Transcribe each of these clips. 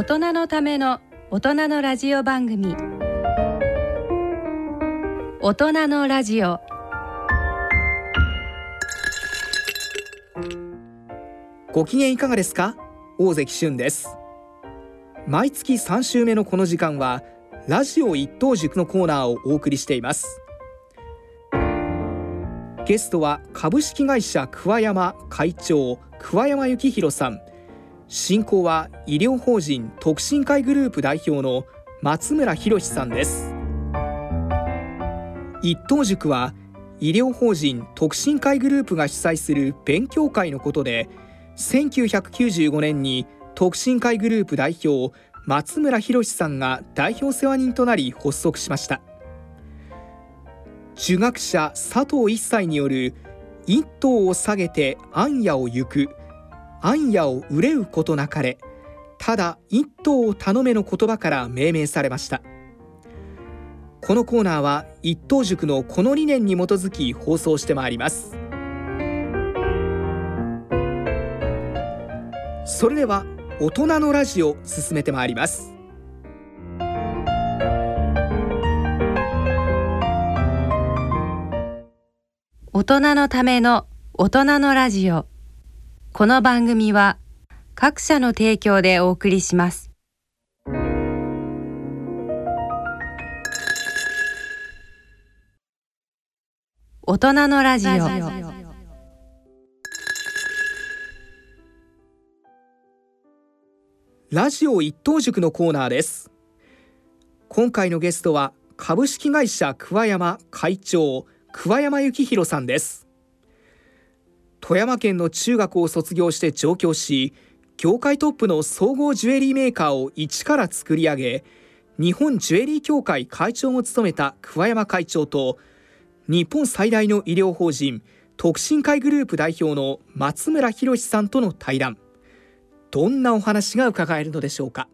大人のための大人のラジオ番組。大人のラジオ。ご機嫌いかがですか？大関俊です。毎月3週目のこの時間はラジオ一等塾のコーナーをお送りしています。ゲストは株式会社桑山会長桑山幸宏さん。進行は医療法人特進会グループ代表の松村博さんです。一等塾は医療法人特進会グループが主催する勉強会のことで1995年に特進会グループ代表松村博さんが代表世話人となり発足しました。儒学者佐藤一切による一頭を下げて暗夜を行く暗夜を憂うことなかれただ一頭を頼めの言葉から命名されました。このコーナーは一等塾のこの理念に基づき放送してまいります。それでは大人のラジオ進めてまいります。大人のための大人のラジオ。この番組は各社の提供でお送りします。大人のラジオ。ラジオ一等塾のコーナーです。今回のゲストは株式会社桑山会長桑山幸宏さんです。富山県の中学を卒業して上京し業界トップの総合ジュエリーメーカーを一から作り上げ日本ジュエリー協会会長も務めた桑山会長と日本最大の医療法人特進会グループ代表の松村博さんとの対談。どんなお話が伺えるのでしょうか？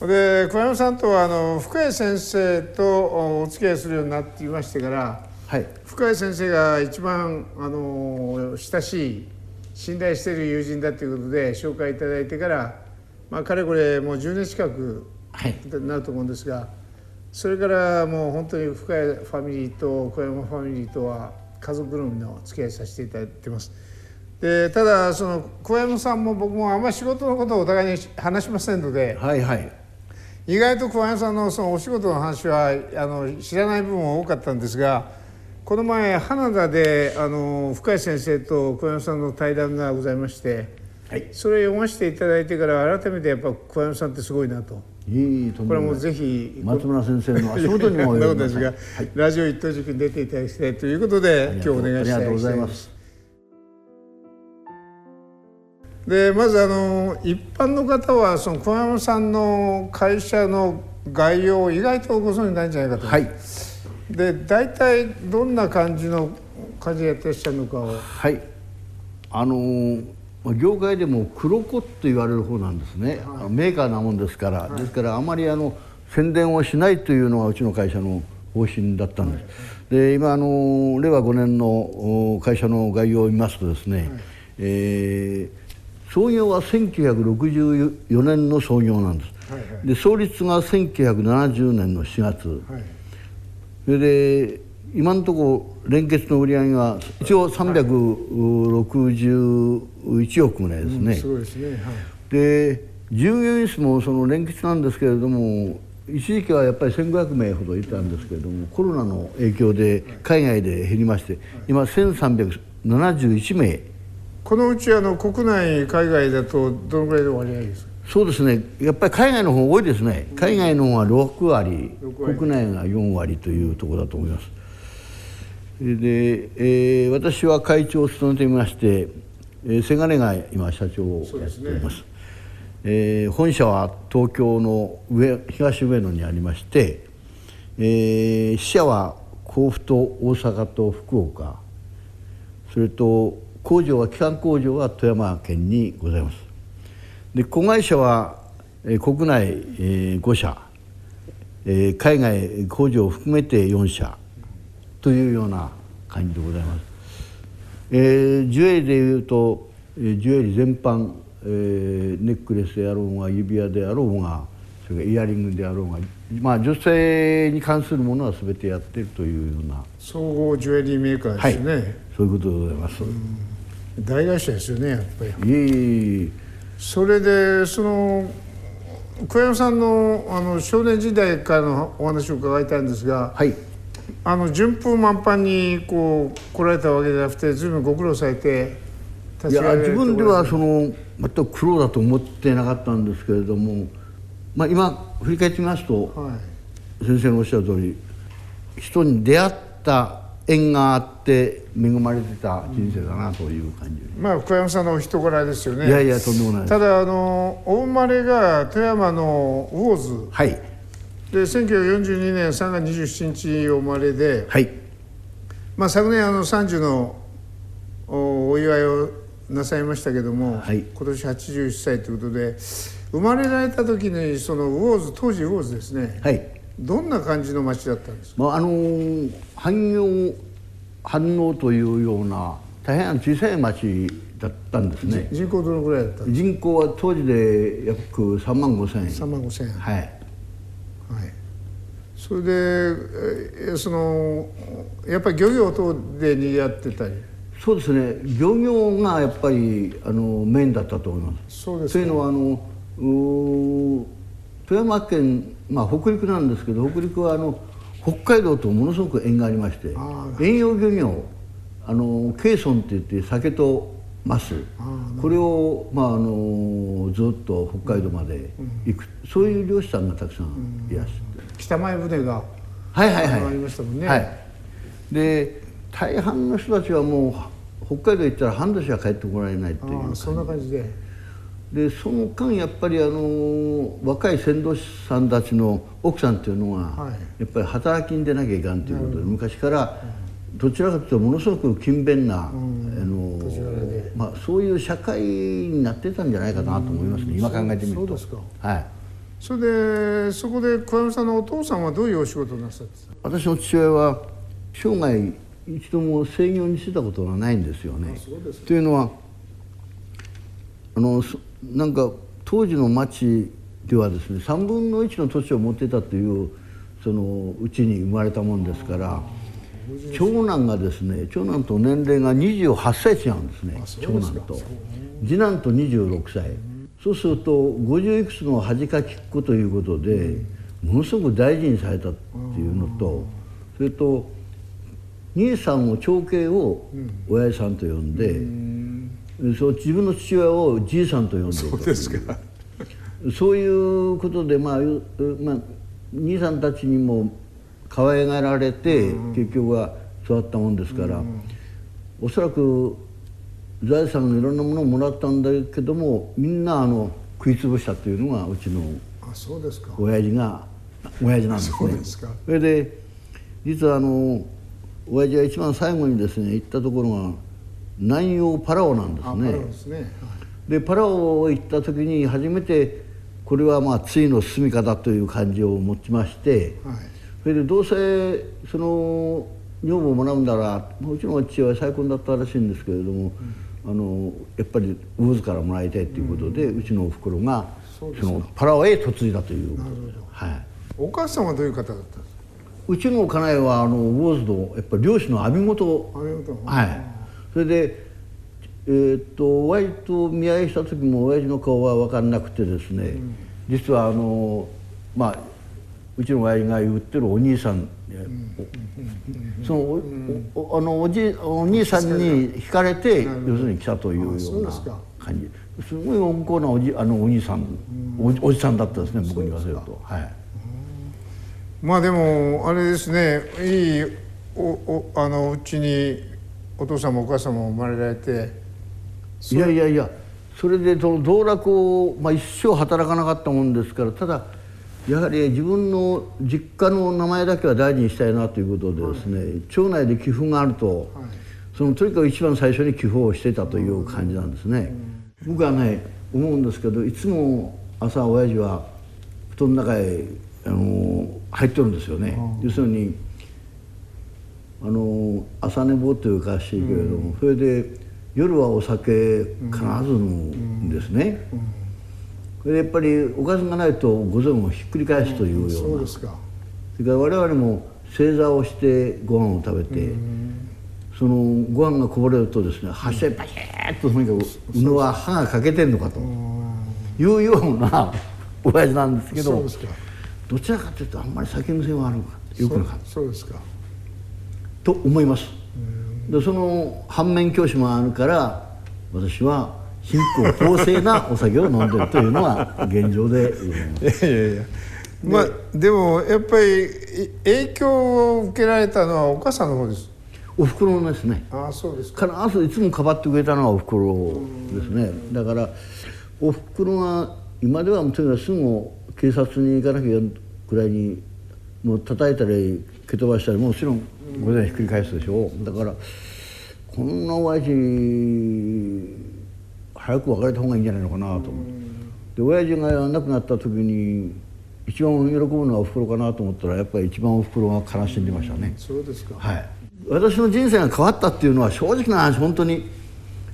で小山さんとはあの深谷先生とお付き合いするようになっていましてから、はい、深谷先生が一番あの親しい信頼している友人だということで紹介いただいてから、まあ、かれこれもう10年近くはい、になると思うんですがそれからもう本当に深谷ファミリーと小山ファミリーとは家族ぐるみの付き合いさせていただいてます。でただその小山さんも僕もあんまり仕事のことをお互いに話しませんのではい、はい、意外と小山さんのそのお仕事の話はあの知らない部分も多かったんですがこの前花田であの深井先生と小山さんの対談がございまして、はい。それを読ませていただいてから改めてやっぱ小山さんってすごいなと。いいとんこれはもぜひ松村先生の 足元にもそんなこと及びでますが、ラジオ一等塾に出ていただきたいということで今日お願いしたいありがとうございます。でまずあの一般の方はその小山さんの会社の概要を意外とご存じないんじゃないかと、はい、で大体どんな感じの感じでやってらっしゃるのかを。はい、あのー業界でも黒子と言われる方なんですね、あのメーカーなもんですから、ですからあまりあの宣伝をしないというのがうちの会社の方針だったんです。で今あの令和5年のお会社の概要を見ますとですね、えー創業は1964年の創業なんです。はいはい。で創立が1970年の4月、はいそれで今のところ連結の売り上げが一応361億ぐらいですね、すごいですね、はい。で従業員数もその連結なんですけれども一時期はやっぱり1500名ほどいたんですけれどもコロナの影響で海外で減りまして今1371名。このうちあの国内海外だとどのぐらいの割合ですか？そうですね。やっぱり海外の方多いですね。海外の方は6割6割。国内が4割というところだと思います。で、えー私は会長を務めていまして、えー、せがれが今社長をやっております。えー本社は東京の上東上野にありまして、えー支社は甲府と大阪と福岡。それと工場は基幹工場は富山県にございますで子会社は、えー国内、えー5社、えー海外工場を含めて4社というような感じでございます、えージュエリーでいうと、えージュエリー全般、ええー、ネックレスであろうが指輪であろうがそれからイヤリングであろうが、まあ、女性に関するものは全てやってるというような。総合ジュエリーメーカーですね、はい、そういうことでございます、大会社ですよねやっぱり。いえいえそれでその小山さんのあの少年時代からのお話を伺いたいんですが、はい、あの順風満帆にこう来られたわけじゃなくて随分ご苦労されていや自分ではその全く苦労だと思ってなかったんですけれどもまあ、今振り返ってみますと、はい、先生のおっしゃる通り人に出会った縁があって恵まれてた人生だなという感じ、うん、まあ福山さんのお人柄ですよね。いやいやとんでもないただあのお生まれが富山の魚津。はい。で1942年3月27日お生まれで、はい。まあ、昨年あの30のお祝いをなさいましたけども、はい、今年81歳ということで生まれられた時にその魚津当時魚津ですね、はい、どんな感じの町だったんですか、まあ、あの汎用反応というような大変小さい町だったんですね。人口どのぐらいだった人口は当時で約3万5千円。3万5千円。はい、はい、それでそのやっぱり漁業等でにぎわってたり？そうですね。漁業がやっぱりあのメインだったと思います。そうですというのはあの富山県、まあ、北陸なんですけど北陸はあの北海道とものすごく縁がありまして遠洋漁業あのケーソンっていって酒とマスこれを、まあ、あのずっと北海道まで行く、うん、そういう漁師さんがたくさんいらっしゃって、うん、北前船がはいはいはい。ありましたもんね、はい、で大半の人たちはもう北海道行ったら半年は帰ってこられないっていうそんな感じででその間やっぱりあの若い船頭さんたちの奥さんっていうのは、はい、やっぱり働きに出なきゃいかんということで昔からどちらかというとものすごく勤勉な、うん、あのまあ、そういう社会になってたんじゃないかなと思いますね、今考えてみると。そうですか。はい。それでそこで小山さんのお父さんはどういうお仕事をなさって私の父親は生涯一度も制御にしてたことがないんですよね。というのはあのなんか当時の町ではですね3分の1の土地を持ってたというそのうちに生まれたもんですから長男がですね長男と年齢が28歳違うんですね長男と。次男と26歳。そうすると50いくつの恥かきっ子ということでものすごく大事にされたっていうのとそれと兄さんを長兄を親父さんと呼んで。そう自分の父親をじいさんと呼んでそうですか。そういうことで、まあまあ、兄さんたちにも可愛がられて、うん、結局は育ったもんですから、うん、おそらく財産のいろんなものをもらったんだけどもみんなあの食い潰したというのがうちの親父が親父なんですね。それで実はあの親父が一番最後にですね行ったところが南洋パラオなんですね。ですね、はい、でパラオ行った時に初めてこれはまあつの住みかだという感じを持ちまして、はい、それでどうせその女房をもらうんだらうちの父親再婚だったらしいんですけれども、うん、あのやっぱり魚津からもらいたいということで、うん、うちのおふくろがそのパラオへ嫁いだという。はい、お母さんはどういう方だったんですか？うちの家内はあの魚津のやっぱり漁師の網元。はいそれで、えー、っと親父と見合いした時も親父の顔は分かんなくてですね、うん、実はあのまあうちの親父が言ってるお兄さん、うん、そのおおあのおじお兄さんに惹かれて要するに来たというような感じ。すごい温厚なおじあのお兄さん、おおじさんだったですね僕に言わせると。はい、まあでもあれですねいいおおあのうちにお父さんもお母さんも生まれられていやいやいやそれでその道楽を、まあ、一生働かなかったもんですからただやはり自分の実家の名前だけは大事にしたいなということでですね、はい、町内で寄付があると、はい、そのとにかく一番最初に寄付をしてたという感じなんですね。うん、僕はね思うんですけどいつも朝親父は布団の中へあの入ってるんですよね。要するにあの朝寝坊というかしいけれども、うん、それで夜はお酒必ず飲むんですね、それでやっぱりおかずがないと午前をひっくり返すというような、そうですか。それから我々も正座をしてご飯を食べて、そのご飯がこぼれるとですね箸でバキッととにかく宇野は歯が欠けてんのかというような親父なんですけどどちらかというとあんまり酒癖はあるのかよくな。かったそうですかと思います。でその反面教師もあるから私は貧困公正なお酒を飲んでるというのは現状でございます。いやいやいや。まあでもやっぱりい影響を受けられたのはお母さんの方です。おふくろですね。ああそうですか。必ずいつもかばってくれたのはおふくろですね。だからおふくろが今ではとにかくすぐ警察に行かなきゃくらいにもう叩いたり蹴飛ばしたりもちろん午前ひっくり返すでしょだからこんな親父早く別れた方がいいんじゃないのかなと思って。で親父が亡くなった時に一番喜ぶのはおふくろかなと思ったらやっぱり一番おふくろが悲しんでましたね。そうですか。はい、私の人生が変わったっていうのは正直な話本当に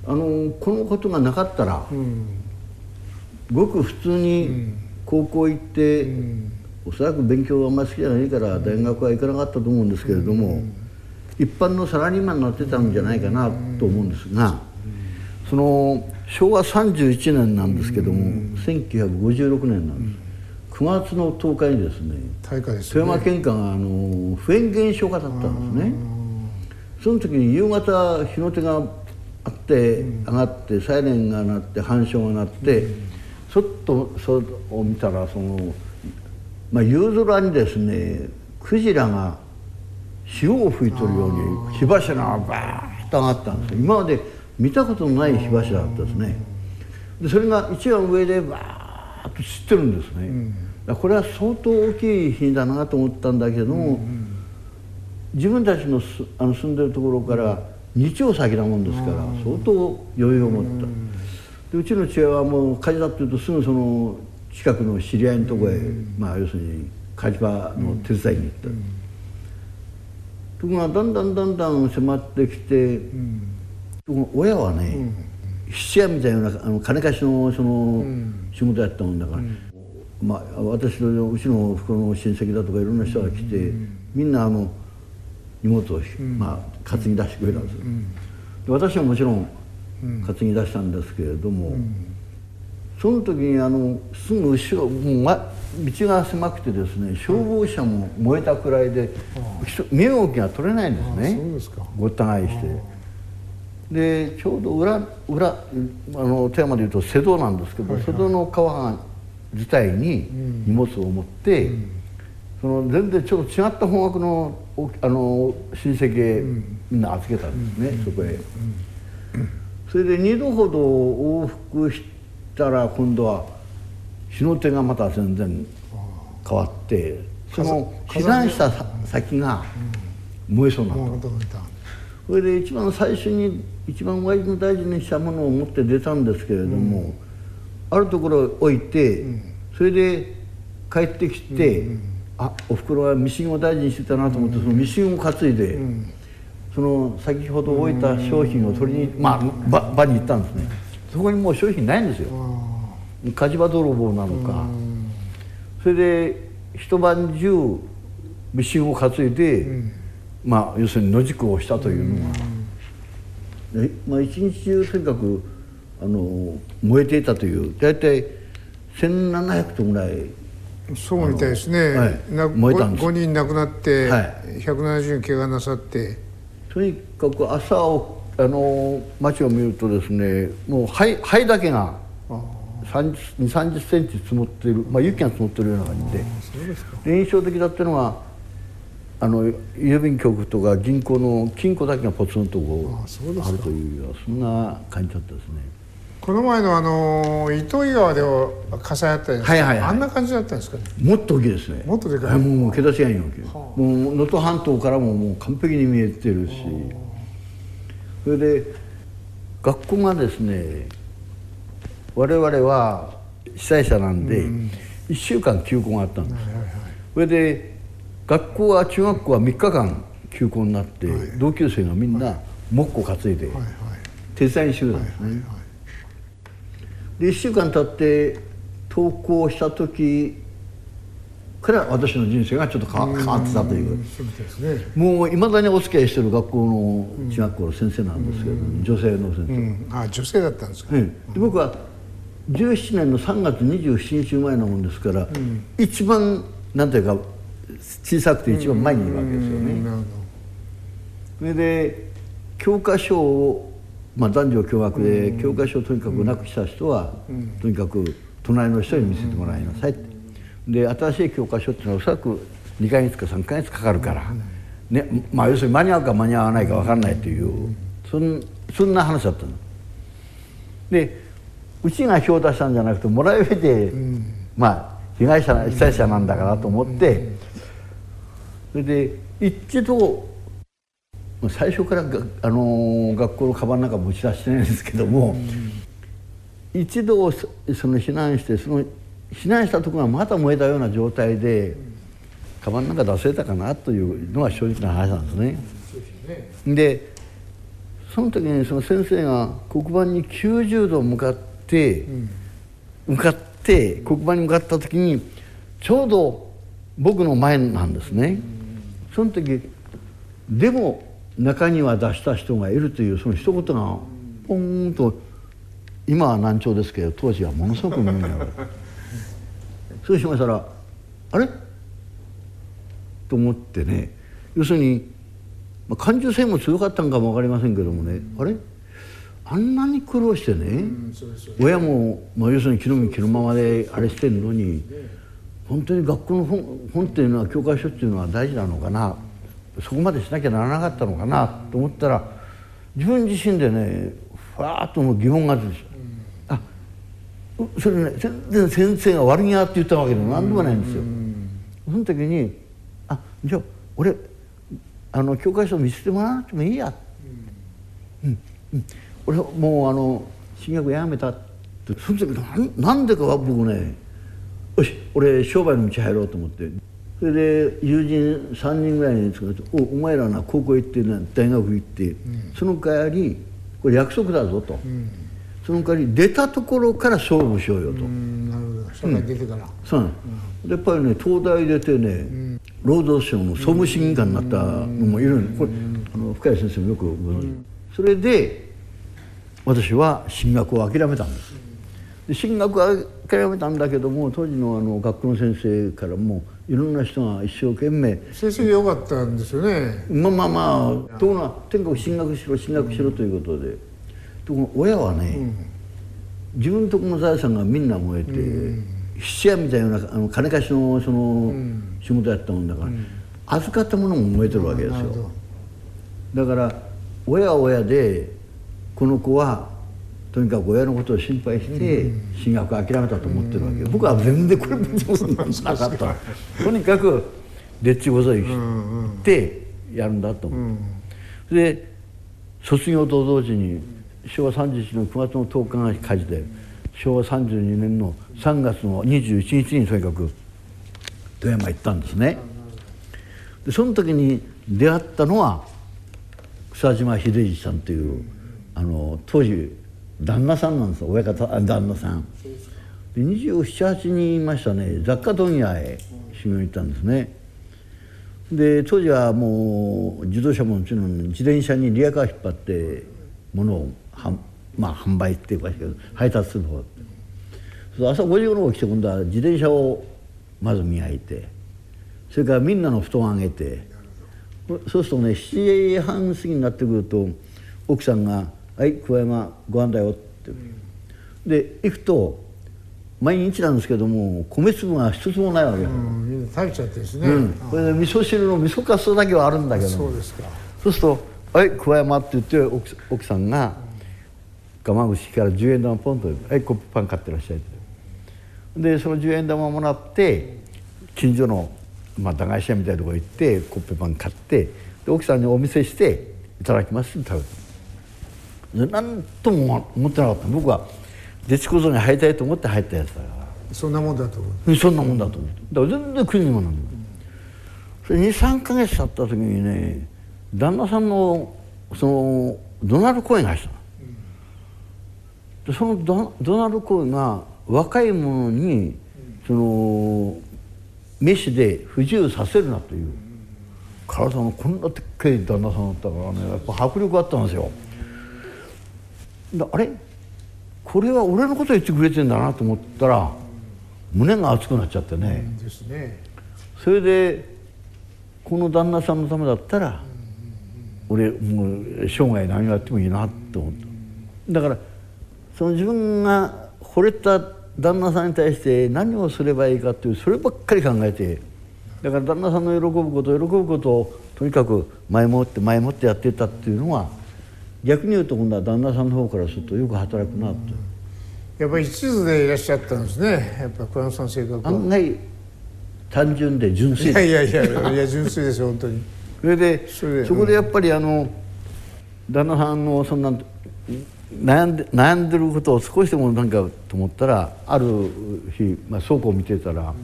あのこのことがなかったら、ごく普通に高校行って、おそらく勉強があんまり好きじゃないから大学は行かなかったと思うんですけれども、一般のサラリーマンになってたんじゃないかなと思うんですが、その昭和31年なんですけども、1956年なんです、9月の10日にですね大会です富山県下があの普遍現象がだったんですね。その時に夕方日の手があって上がってサイレンが鳴って反証が鳴ってそっとそれを見たらその、まあ、夕空にですねクジラが潮を吹いとるように火柱がバーッと上がったんですよ。今まで見たことのない火柱だったですね。でそれが一番上でバーッと散ってるんですね、だからこれは相当大きい火だなと思ったんだけども、自分たちのすあの住んでるところから2丁先なもんですから相当余裕を持った。でうちの父親はもう火事だっていうとすぐその近くの知り合いのところへ、まあ要するに火事場の手伝いに行った、ところがだんだんだんだん迫ってきて、とこ親はね、質屋みたいなあの金貸しのその仕事やったもんだから、まあ、私のうちの袋の親戚だとかいろんな人が来て、みんなあの荷物をひ、まあ、担ぎ出してくれたんですよ、で私はもちろん担ぎ出したんですけれども、その時にあのすぐ後ろもう、ま、道が狭くてですね消防車も燃えたくらいで人身動きが取れないんですね。ごった返して。でちょうど裏裏あの富山でいうと瀬戸なんですけど、瀬戸の川自体に荷物を持って、その全然ちょっと違った方角のおあの親戚へみんな預けたんですね、そこへ。それで2度ほど往復したら今度は日の手がまた全然変わってその避難した先が燃えそうになった。それで一番最初に一番親父の大事にしたものを持って出たんですけれども、あるところへ置いて、それで帰ってきて、あおふくろはミシンを大事にしてたなと思って、そのミシンを担いで、その先ほど置いた商品を取りに、まあ場場に行ったんですねそこにもう商品ないんですよ。火事場泥棒なのか、それで一晩中ミシンを担いで、まあ要するに野宿をしたというのが、でまあ、一日中とにかくあの燃えていたという大体1700トンぐらい。そうみたいですね、はい。な燃えたんです。5, 人亡くなって、はい。170人怪我なさって。とにかく朝をあの街を見るとですねもう灰灰だけが2 3 0センチ積もっている、まあ、雪が積もってるような感じでで印象的だったのはあの郵便局とか銀行の金庫だけがポツンとこうあるというようなそんな感じだったですね。この前のあの糸魚川では火災あったじゃないですか、はいはいはい。あんな感じだったんですかね。もっと大きいですね。もっとでかい。はもう桁違いに大きい、もう能登半島からももう完璧に見えてるしそれで学校がですね我々は被災者なんで、1週間休校があったんです、それで学校は中学校は3日間休校になって、同級生がみんな木工担いで、はいはい。手伝いにしてくれたんですね、で1週間経って投稿した時から私の人生がちょっと変わってたという。もういまだにお付き合いしてる学校の中学校の先生なんですけど、女性の先生、うん。あ女性だったんですか。ええ。で僕は17年の3月27日生まれなもんですから、一番なんていうか小さくて一番前にいるわけですよね。うん。なるほそれで教科書を、まあ、男女共学で教科書をとにかくなくした人は、とにかく隣の人に見せてもらいなさいって、で新しい教科書っていうのはおそらく2か月か3か月かかるから、ねまあ、要するに間に合うか間に合わないか分からないという、そんそんな話だったの。でうちが票を出したんじゃなくてもらい上で、まあ被害者被災者なんだからと思って、それで一度最初からが、あのー学校のカバンなんか持ち出してないんですけども、一度そその避難してその避難したところがまた燃えたような状態で、カバンなんか出せたかなというのが正直な話なんですね。でその時にその先生が黒板に90度向かって、向かって黒板に向かった時にちょうど僕の前なんですね。その時でも中には出した人がいるというその一言がポンと今は難聴ですけど当時はものすごく耳に残るそうしましたらあれ？と思ってね要するにまあ感受性も強かったんかも分かりませんけどもねあれ？あんなに苦労してね、親も、まあ、要するに気の身気のままであれしてるのに本当に学校の本本っていうのは教科書っていうのは大事なのかなそこまでしなきゃならなかったのかなと思ったら自分自身でねふわーっともう疑問が出てきた、それね全然先生が悪気があって言ったわけでも何でもないんですよ。その時に「あじゃあ俺あの教科書見せてもらわなくてもいいや」うん。うん俺もうあの進学やめたってその時なんなんでかは僕ねよし俺商売の道入ろうと思って。それで友人3人ぐらいに作って「おお前らな高校行ってな大学行って、その代わりこれ約束だぞ」と、その代わり出たところから勝負しようよと。うんなるほど。出てから、そうなやっぱりね東大出てね、労働省の総務審議官になったのもいるん。でこれあの深谷先生もよくご存知、それで私は進学を諦めたんです。で進学を諦めたんだけども当時のあの学校の先生からもいろんな人が一生懸命成績良かったんですよね。まあまあまあところがとにかく進学しろ進学しろということで、と親はね、自分のとこの財産がみんな燃えて、質屋みたいなあの金貸しのその仕事やったもんだから、預かったものも燃えてるわけですよ。だから親は親でこの子はとにかく親のことを心配して進学を諦めたと思ってるわけ、僕は全然これ別にそんなのなかった。とにかくでっちごぞいしてやるんだと思って、で卒業と同時に昭和31年の9月の10日が火事で昭和32年の3月の21日にとにかく富山行ったんですね。でその時に出会ったのは草島秀治さんというあの当時旦那さんなんですよ。親方あ旦那さん。で278人いましたね。雑貨問屋へ修行に行ったんですね。で当時はもう自動車ももちろん自転車にリアカー引っ張って物をまあ販売っていうか配達する方朝5時頃起きて今度は自転車をまず磨いてそれからみんなの布団をあげてそうするとね7時半過ぎになってくると奥さんが「はい桑山ご飯だよ」って。で行くと毎日なんですけども米粒が一つもないわけ。うん食べちゃってですね、うん、これで味噌汁の味噌かすだけはあるんだけどそうですか。そうすると「はい桑山」って言って奥奥さんが我慢口から10円玉ポンと「はいコップパン買ってらっしゃい」でその10円玉もらって近所の、まあ、駄菓子屋みたいなところ行ってコッペパン買ってで奥さんにお見せして「いただきます」って食べてで何とも思ってなかった。僕はデチ小僧に入りたいと思って入ったやつだから。そんなもんだと思う。うんそんなもんだと思って。だから全然国にもなんだ。それ23か月経った時にね旦那さんのその怒鳴る声がしたのそのドドナルドが若い者にその飯で不自由させるなという。体のこんなでっかい旦那さんだったからねやっぱ迫力あったんですよ。あれ？これは俺のこと言ってくれてんだなと思ったら胸が熱くなっちゃってね。それでこの旦那さんのためだったら俺もう生涯何やってもいいなと思った。だからその自分が惚れた旦那さんに対して何をすればいいかっていうそればっかり考えてだから旦那さんの喜ぶこと喜ぶことをとにかく前もって前もってやってたっていうのは逆に言うと今度は旦那さんの方からするとよく働くなと。やっぱり一途でいらっしゃったんですね。やっぱ小山さん性格は。案外単純で純粋。いやいやいやいや純粋ですよ本当に。それでそれでそこでやっぱりあの旦那さんのそんな悩んで悩んでることを少しでもなんかと思ったらある日、まあ、倉庫を見てたら、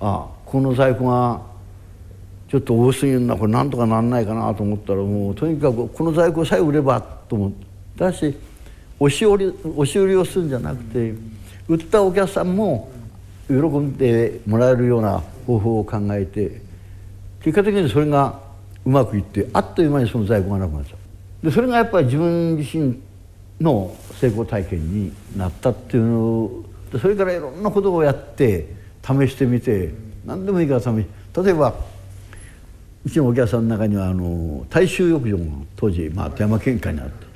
あこの在庫がちょっと多すぎるなこれなんとかなんないかなと思ったらもうとにかくこの在庫さえ売ればと思ったし押し売り押し売りをするんじゃなくて売ったお客さんも喜んでもらえるような方法を考えて結果的にそれがうまくいってあっという間にその在庫がなくなっちゃう。でそれがやっぱり自分自身の成功体験になったっていうのでそれからいろんなことをやって試してみて何でもいいから試し例えばうちのお客さんの中にはあの大衆浴場が当時、まあ、富山県下にあって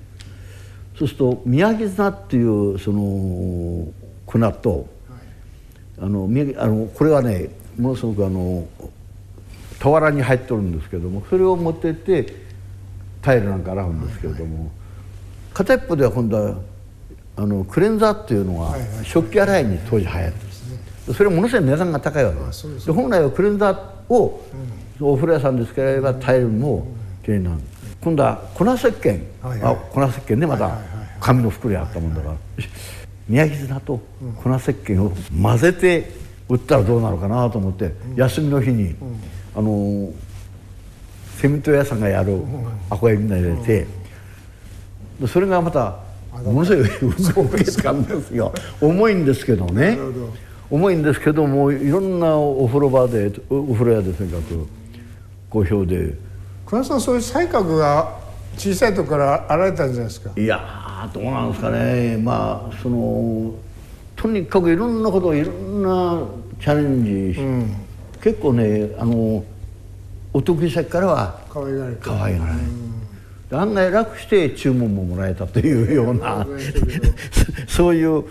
そうすると宮城砂っていうその粉とあの宮城あのこれはねものすごくあの俵に入ってるんですけどもそれを持ってってタイルなんか洗うんですけれども片一方では今度はあのクレンザーっていうのが食器洗いに当時流行ってそれものすごい値段が高いわけですで本来はクレンザーをお風呂屋さんで使えばタイルもきれいになる。今度は粉石鹸。あ粉石鹸でまた紙の袋にあったもんだから。宮城砂と粉石鹸を混ぜて売ったらどうなるかなと思って休みの日にあのセメント屋さんがやるアコヤみんな入れてそれがまたものすごい動けたんですよ重いんですけどね。重いんですけどもいろんなお風呂場でお風呂屋でとにかく好評で。小山さんそういう才覚が小さい時からあられたんじゃないですか？いやどうなんですかね。まあそのとにかくいろんなことをいろんなチャレンジ、うん、結構ねあのお得意先からは可愛がられ可愛がられ案外楽して注文ももらえたというような そういう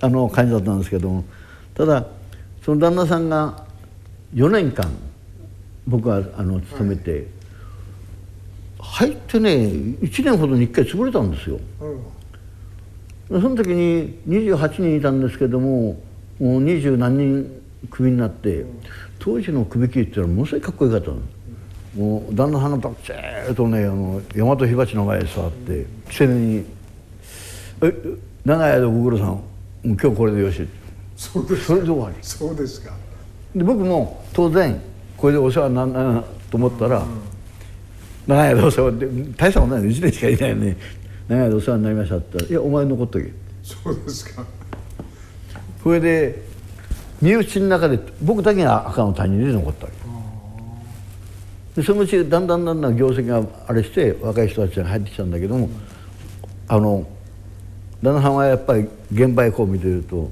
あの感じだったんですけどもただその旦那さんが4年間僕はあの勤めて、はい、入ってね1年ほどに1回潰れたんですよ。その時に28人いたんですけどももう二十何人クビになって当時の首切りっていうのはものすごいかっこよかったの。もう旦那さんがバッチーとねあの大和火鉢の前に座って常に「え長い間ご苦労さんもう今日これでよし」そうですそれで終わり？そうですか。で僕も当然これでお世話になるなと思ったら、うん、長い間お世話で大したことないの1年しかいないのに長い間お世話になりましたって言ったら「いやお前残っとけ」そうですか。それで身内の中で僕だけが赤の他人で残ったわけでそのうちだんだんだんだん業績があれして若い人たちが入ってきたんだけども、あの旦那さんはやっぱり現場へこう見てると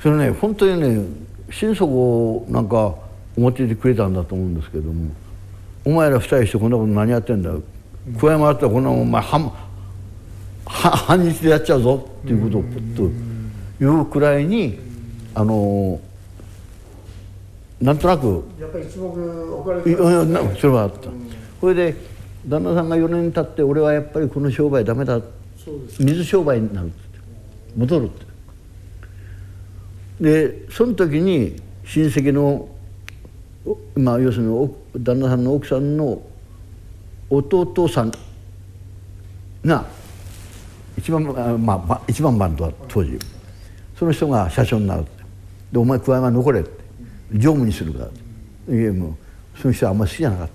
それね本当にね心底なんか思っていてくれたんだと思うんですけども「お前ら二人してこんなこと何やってんだ桑山だったらこんなもんお前半半日でやっちゃうぞ」っていうことをプッと言うくらいにあのなんとなく。やっぱり一目置かれてそれはあった、それで旦那さんが4年経って俺はやっぱりこの商売ダメだ。水商売になるって。戻るって。でその時に親戚のまあ要するに旦那さんの奥さんの弟さんが一番まあ一番バンドは当時。その人が社長になるでお前桑山残れって常務にするか。らいやもうその人はあんまり好きじゃなかっ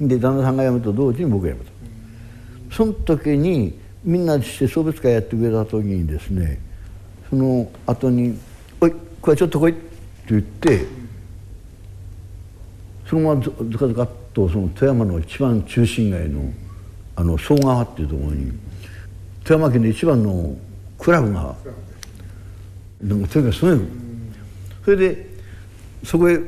た。で旦那さんが辞めた同時に僕が辞めた。その時にみんなでして送別会やってくれた時にですねその後に「おいこれちょっと来い」って言ってそのままずずかずかっとその富山の一番中心街のあの総川っていうところに富山県で一番のクラブがなんかとにかくすごいそれでそこへ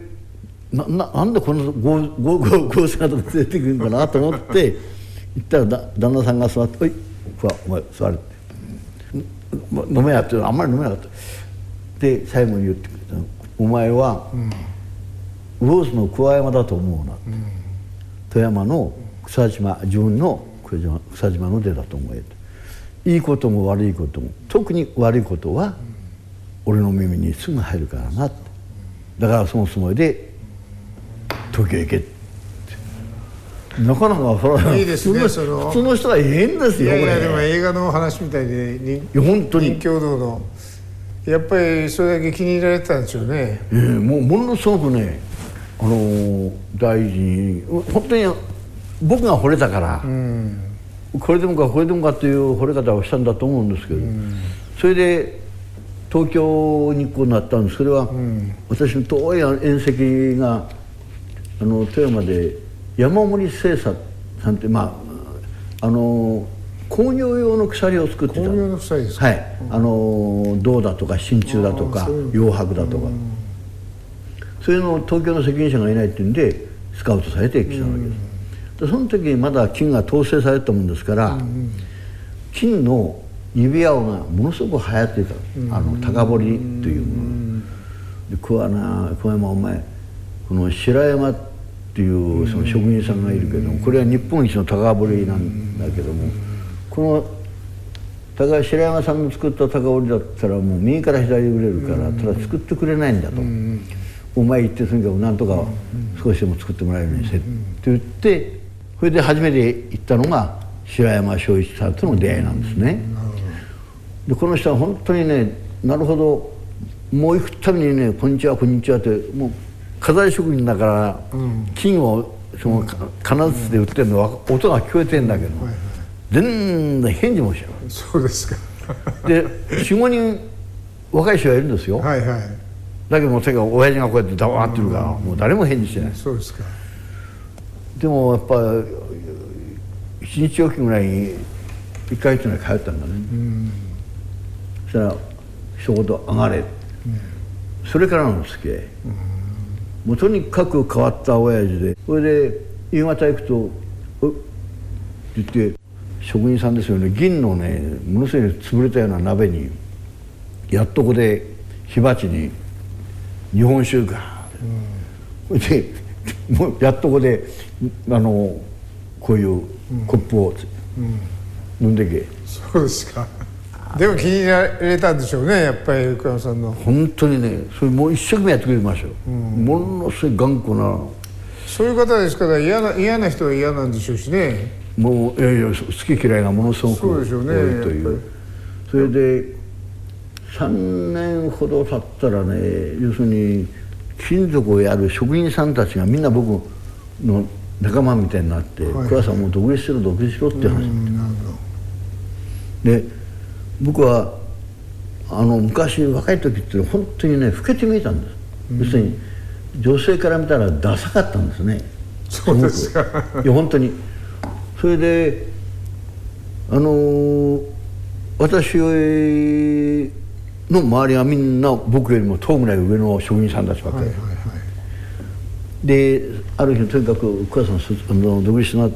なななんでこんなゴーゴーゴーゴー姿連れてくるんかなと思って行ったらだ旦那さんが座って「おいこお前座る」って飲めやってあんまり飲めなかったで最後に言ってくれた「お前は、魚津の桑山だと思うな」富山の草島自分の草島草島の出だと思えといいことも悪いことも特に悪いことは俺の耳にすぐ入るからなだからそのつもりで東京へ行けって。なかなかそれいいですね普通その。人は言えんですよいやでも映画の話みたいで人いや本当に。人共同の。やっぱりそれだけ気に入られてたんでしょうね。ええもうものすごくね、あのー大事に本当に僕が惚れたから、これでもかこれでもかという惚れ方をしたんだと思うんですけど、それで東京にこうなったんです。それは、私の遠い遠石があの富山で山森製作さんってまああの工業用の鎖を作ってた。工業の鎖ですか？はい、あの銅だとか真鍮だとか洋箔だとか、そういうのを東京の責任者がいないっていうんでスカウトされてきたわけです、でその時まだ金が統制されたもんですから、金の指輪がものすごく流行っていた、あの高堀というもの。で桑名桑山お前この白山っていうその職人さんがいるけどもこれは日本一の高堀なんだけどもこの高白山さんの作った高堀だったらもう右から左に売れるからただ作ってくれないんだと、お前行ってとにかくなんとか少しでも作ってもらえるようにせって言ってそれで初めて行ったのが白山正一さんとの出会いなんですね。でこの人は本当にねなるほどもう行くたびにね「こんにちはこんにちは」ってもう飾り職人だから、金をそのか金槌で売ってるのは音が聞こえてんだけど、全然返事もしない。そうですか。で45人若い人がいるんですよ、はいはい。だけどもうてか親父がこうやって黙ってるから、もう誰も返事してない。そうですか。でもやっぱ一日おきぐらいに一回っていうのは通ったんだね、そしたら一言「上がれ」それからの付き合い、もうとにかく変わった親父で。それで夕方行くと「おっ」って言って職人さんですよね。銀のねものすごい潰れたような鍋にやっとここで火鉢に日本酒が、それでもうやっとここであのこういうコップを飲んでけ、そうですかでも気に入られたんでしょうねやっぱり横山さんの。本当にねそれもう一生懸命やってくれましたよ、ものすごい頑固な。そういう方ですから嫌な嫌な人は嫌なんでしょうしね。もういやいや好き嫌いがものすごく多いという。それで3年ほど経ったらね要するに金属をやる職人さんたちがみんな僕の仲間みたいになって「はい。倉さんもう独立しろ独立しろ」って話、うんなるほで僕はあの昔若い時って本当にね老けて見えたんです、要するに女性から見たらダサかったんですね。そうですか。いや本当に。それであのー私の周りはみんな僕よりも遠ぐらい上の職人さんたちばっかり、どはいはいはい。である日とにかく「お母さんそあの独立しな」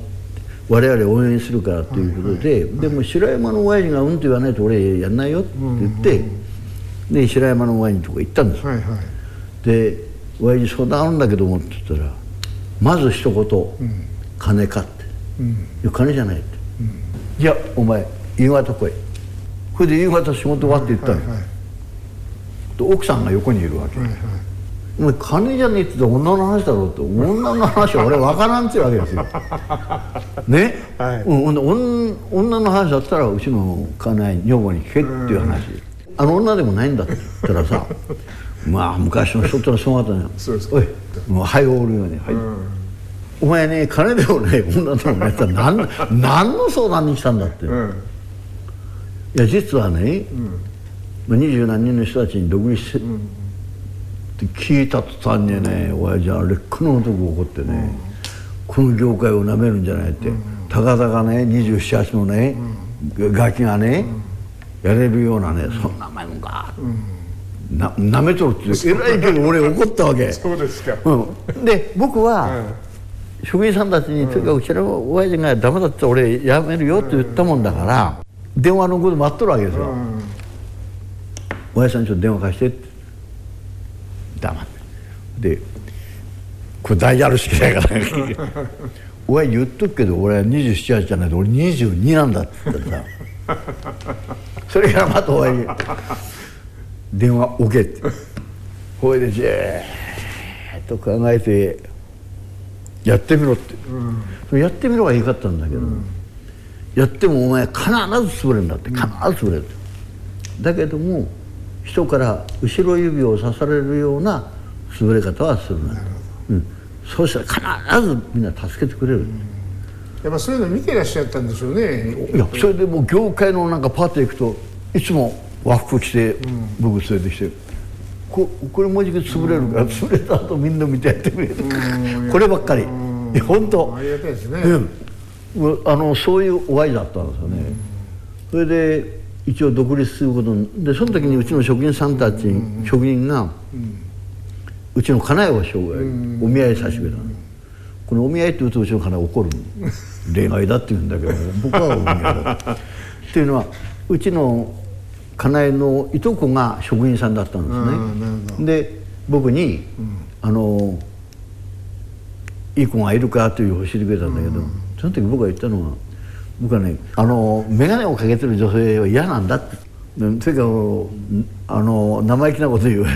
我々応援するからということで、でも白山の親父が「うん」と言わないと俺やんないよって言って、で白山の親父のとこ行ったんです、はいはい。で「親父相談あるんだけども」って言ったらまず一言「金か?」って「いや金じゃない」って「いやお前夕方来い」これで夕方仕事終わって行ったの、はいはい。で奥さんが横にいるわけ、はいはいお前金じゃねえって言ったら女の話だろうって女の話は俺分からんっていうわけですよ。ね、はい。う女女の話だったらうちの家内女房に聞けっていう話、あの女でもないんだって言ったらさ まあ昔の人ってのはそうだったのよ。そうですか。おいもうはいおるよねはい、お前ね金でもね女でもないったら何何の相談に来たんだって、うん。いや実はね、うん、二十何人の人たちに独立して、うん、って聞いた途端にね親父は劣化の男怒ってね、うん、この業界をなめるんじゃないって、たかだかね278のね、ガキがね、やれるようなね、そんな前もが、ななめとるってえらいけど俺怒ったわけ。そうですか、うん、で僕は、職員さんたちに、とにかくうちの親父がダメだって俺辞めるよって言ったもんだから、電話のこと待っとるわけですよ、親父さんちょっと電話貸してって黙って。でこれ大事ある式だから。親言っとくけど俺は278じゃないと俺22なんだって言ったらさ。それからまた親に電話置けって。ほいでじーっと考えてやってみろって、うん、やってみろがいいかったんだけど、うん、やってもお前必ず潰れるんだって。必ず潰れる、うん、だけども人から後ろ指を刺されるような潰れ方はするなうん、そうしたら必ずみんな助けてくれる、やっぱそういうの見てらっしゃったんでしょうね。いやそれでもう業界のなんかパーティー行くといつも和服着て僕連れてきて、ここれもうじき潰れるから、潰れた後みんな見てやってくれる、こればっかり、いや本当。ありがたいですね、うん、あのそういうお会いだったんですよね、それで一応独立することでその時にうちの職員さんたち、職員が、うちの家内を生涯お見合いさせてくれたこのお見合いって言うとうちの家内怒る 恋愛だって言うんだけど僕はお見合いだ。っていうのはうちの家内のいとこが職員さんだったんですね。で僕に、うん、あのいい子がいるかという教えてくれたんだけど、うん、その時僕が言ったのは僕はねあの眼鏡をかけてる女性は嫌なんだって。それからあの生意気なこと言う。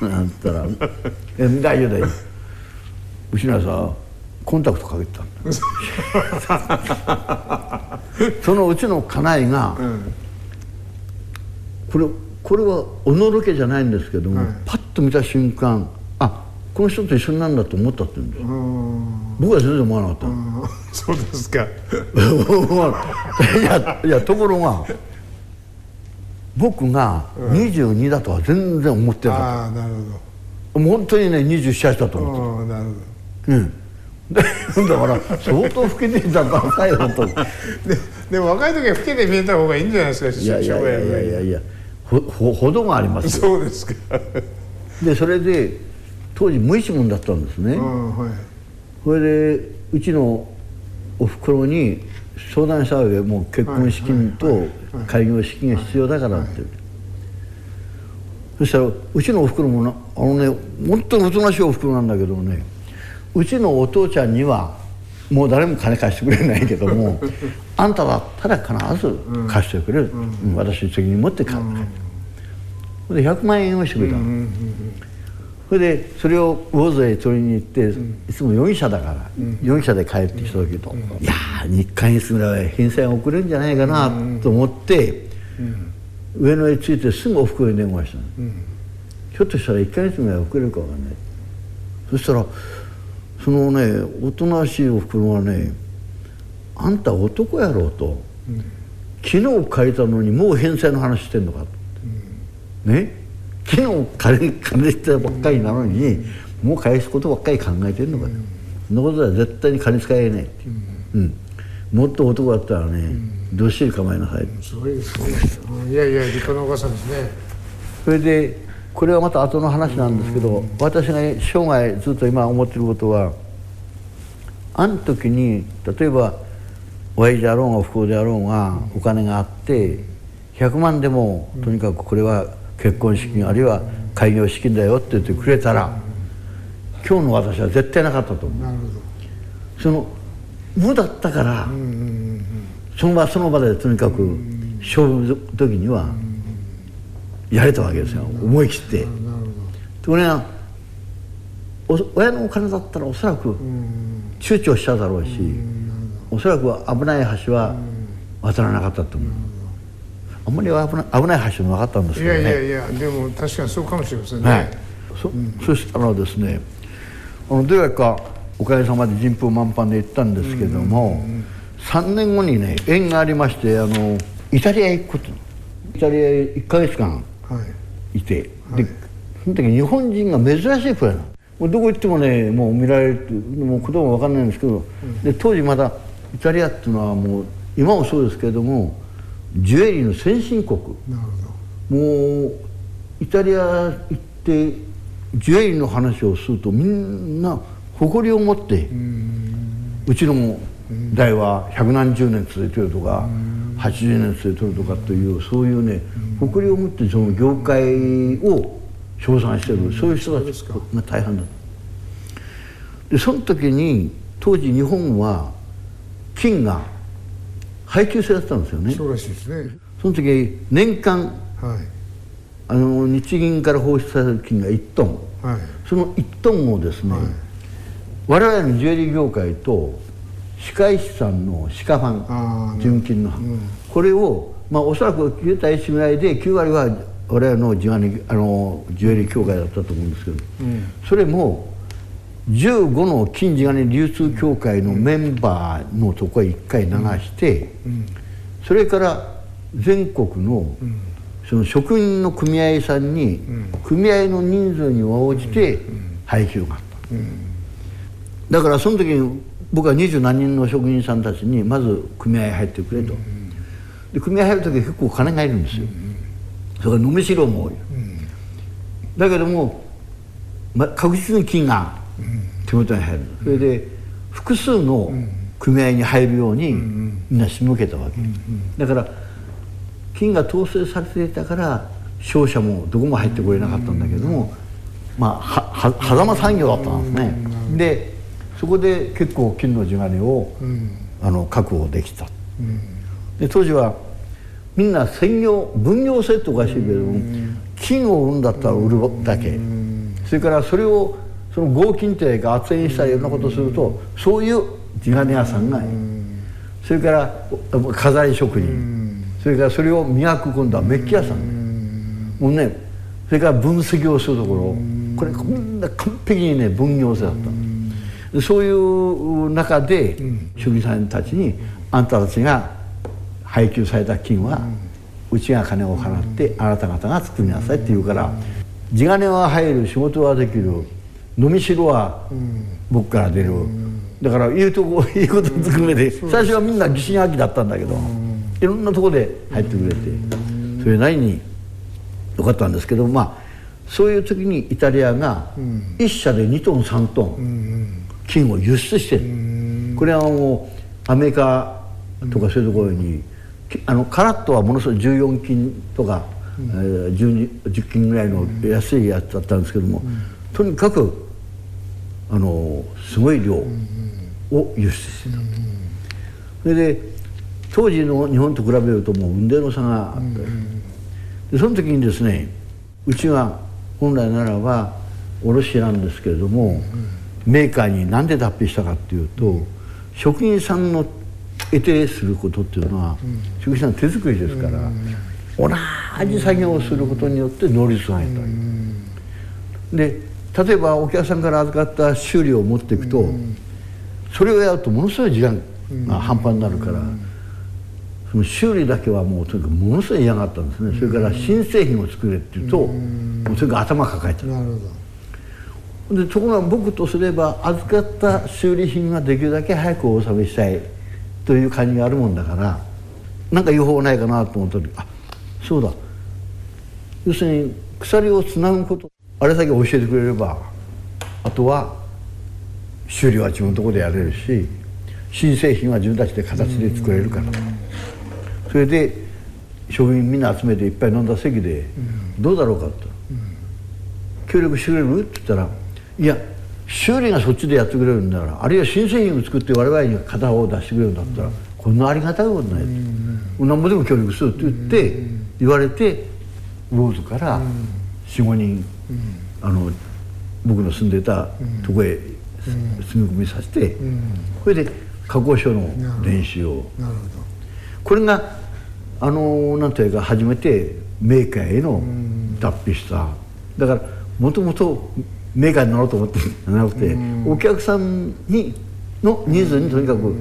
嫌なんったら「大丈夫大丈夫うちのはさコンタクトかけてたんだ。そのうちの家内が、うん。これこれはおのろけじゃないんですけども、はい、パッと見た瞬間あこの人と一緒になるんだと思ったって言うんです僕は全然思わなかった。そうですか。いやいやところが僕が22だとは全然思ってなかった、あなるほど。もう本当にね27だと思ってた。なるほど。うん。だから相当老けてた若い本当ででも若い時は老けて見えた方がいいんじゃないですかいやいやいやいやいや。いやほ程がありますそうですか。でそれで当時無一文だったんですね、はい、それでうちのおふくろに相談したわけもう結婚資金と開業資金が必要だからって、そしたらうちのおふくろもなあのね本当におとなしいおふくろなんだけどねうちのお父ちゃんにはもう誰も金貸してくれないけどもあんただったら必ず貸してくれる、うん、私責任持って貸す、うん、で100万円をしてくれたの、うん、それでそれを魚津へ取りに行って、いつも容疑者だから、うん、容疑者で帰ってきた時と、いやー2か月ぐらい返済が遅れるんじゃないかなと思って、上野へ着いてすぐおふくろに電話したの、ひょっとしたら1か月ぐらい遅れるかわかんない。そしたらそのねおとなしいおふくろはね「あんた男やろ」うと、うん、昨日借りたのにもう返済の話してんのか」と、うん、ね？昨日借りてばっかりなのに、うん、もう返すことばっかり考えてんのかと、そん。なことは絶対に金使えないって、う。ん。もっと男だったらね、どっしり構えなさい、すごいですねいやいや立派なお母さんですね。それでこれはまた後の話なんですけど私が生涯ずっと今思ってることはあの時に例えば親父であろうが不幸であろうがお金があって100万でもとにかくこれは結婚資金あるいは開業資金だよって言ってくれたら今日の私は絶対なかったと思う。その無だったからその場その場でとにかく勝負の時にはやれたわけですよ。思い切って。これは親のお金だったらおそらく躊躇しただろうしおそらく危ない橋は渡らなかったと思うあんまり危ない危ない橋もなかったんですけどね。いやいやいやでも確かにそうかもしれませんね、はい、そうん、そしたらですねあのどうやかおかげさまで人風満帆で行ったんですけども、うん、3年後にね縁がありましてあのイタリアへ行くことタリアへ1か月間い。て、でその時日本人が珍しいくらいなのもうどこ行ってもねもう見られるもう言葉も分かんないんですけど、で当時まだイタリアっていうのはもう今もそうですけれどもジュエリーの先進国。もうイタリア行ってジュエリーの話をするとみんな誇りを持ってうちのも代は百何十年続いてるとか80年続いてるとかというそういうね誇りを持ってその業界を称賛してるそういう人たちが大半だでその時に当時日本は金が配給制だったんですよね。そうらしいですね。その時年間、はい、あの日銀から放出される金が1トン、はい、その1トンをですね、はい、我々のジュエリー業界と歯科医師さんの歯科ファン純金の、うん、これをまあおそらく9対1ぐらいで9割は我々のジュエリー協会だったと思うんですけど、うん、それも15の金地金流通協会のメンバーのとこへ一回流して、それから全国のその職人の組合さんに組合の人数に応じて配給があった、だからその時に僕は二十何人の職人さんたちにまず組合入ってくれと、で組合入る時は結構金がいるんですよ、それから飲み代も多い、だけども、ま、確実に金が手元に入るそれで複数の組合に入るようにみんな仕向けたわけ。だから金が統制されていたから商社もどこも入ってこれなかったんだけどもまあはは間産業だったんですね。でそこで結構金の地金をあの確保できた。で当時はみんな専業分業制っておかしいけれども金を売るんだったら売るだけ。それからそれをその合金ってか圧煙したりいろんなことをするとそういう地金屋さんがそれから飾り職人。それからそれを磨く今度はメッキ屋さん。もうねそれから分析をするところ。これこんな完璧にね分業制だったそういう中で職人さんたちにあんたたちが配給された金はうちが金を払ってあなた方が作りなさいって言うから地金は入る仕事はできる飲みしろは僕から出る、だから言うとこ いいこと含めて、最初はみんな疑心暗鬼だったんだけど、いろんなとこで入ってくれて、それなりによかったんですけどまあそういう時にイタリアが1社で2トン3トン金を輸出してる、これはもうアメリカとかそういうところにあのカラットはものすごい14金とか、うん。えー、10金ぐらいの安いやつだったんですけども、とにかくあのすごい量を輸出してた、それで当時の日本と比べるともう運命の差があって、でその時にですねうちは本来ならば卸なんですけれども、メーカーに何で脱皮したかっていうと、職人さんの得てすることっていうのは、職人さん手作りですから、同じ作業をすることによって能率が得たい、で例えばお客さんから預かった修理を持っていくと、それをやるとものすごい時間が半端になるから、その修理だけはもうとにかくものすごい嫌がったんですね、それから新製品を作れっていうと、もうとにかく頭抱えてるなるほど。でところが僕とすれば預かった修理品ができるだけ早くお納めしたいという感じがあるもんだからなんか予報ないかなと思った時あそうだ。要するに鎖をつなぐことあれだけ教えてくれればあとは修理は自分のところでやれるし新製品は自分たちで形で作れるから。それで職員みんな集めていっぱい飲んだ席でどうだろうかと協力してくれる？って言ったらいや修理がそっちでやってくれるんだからあるいは新製品を作って我々に片方出してくれるんだったらこんなありがたいことない。と何ぼでも協力するって言って言われてローズから45人あの僕の住んでたとこへ住み込みさせて、これで加工書の練習を。これがあのなんていうか初めてメーカーへの脱皮した。だからもともとメーカーになろうと思ってなくて、お客さんにのニーズにとにかく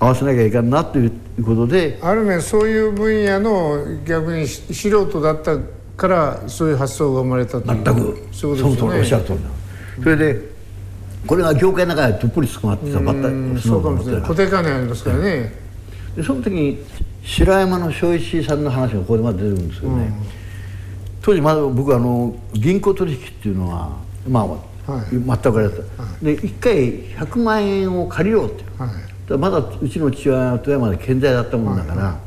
合わせなきゃいかんなということである面そういう分野の逆に素人だったからそういう発想が生まれたという。全く。そうその通りおっしゃる通りだ。それでこれが業界の中でどっぷりつまってた。ばったりそうかもしれない。固定観念ありますからね。でその時に白山の正石さんの話がここでまで出るんですよね、当時まだ僕あの銀行取引っていうのはまあ、はい。全くあれだった、で一回100万円を借りようっていう、はい。まだうちの父親は富山で健在だったもんだから、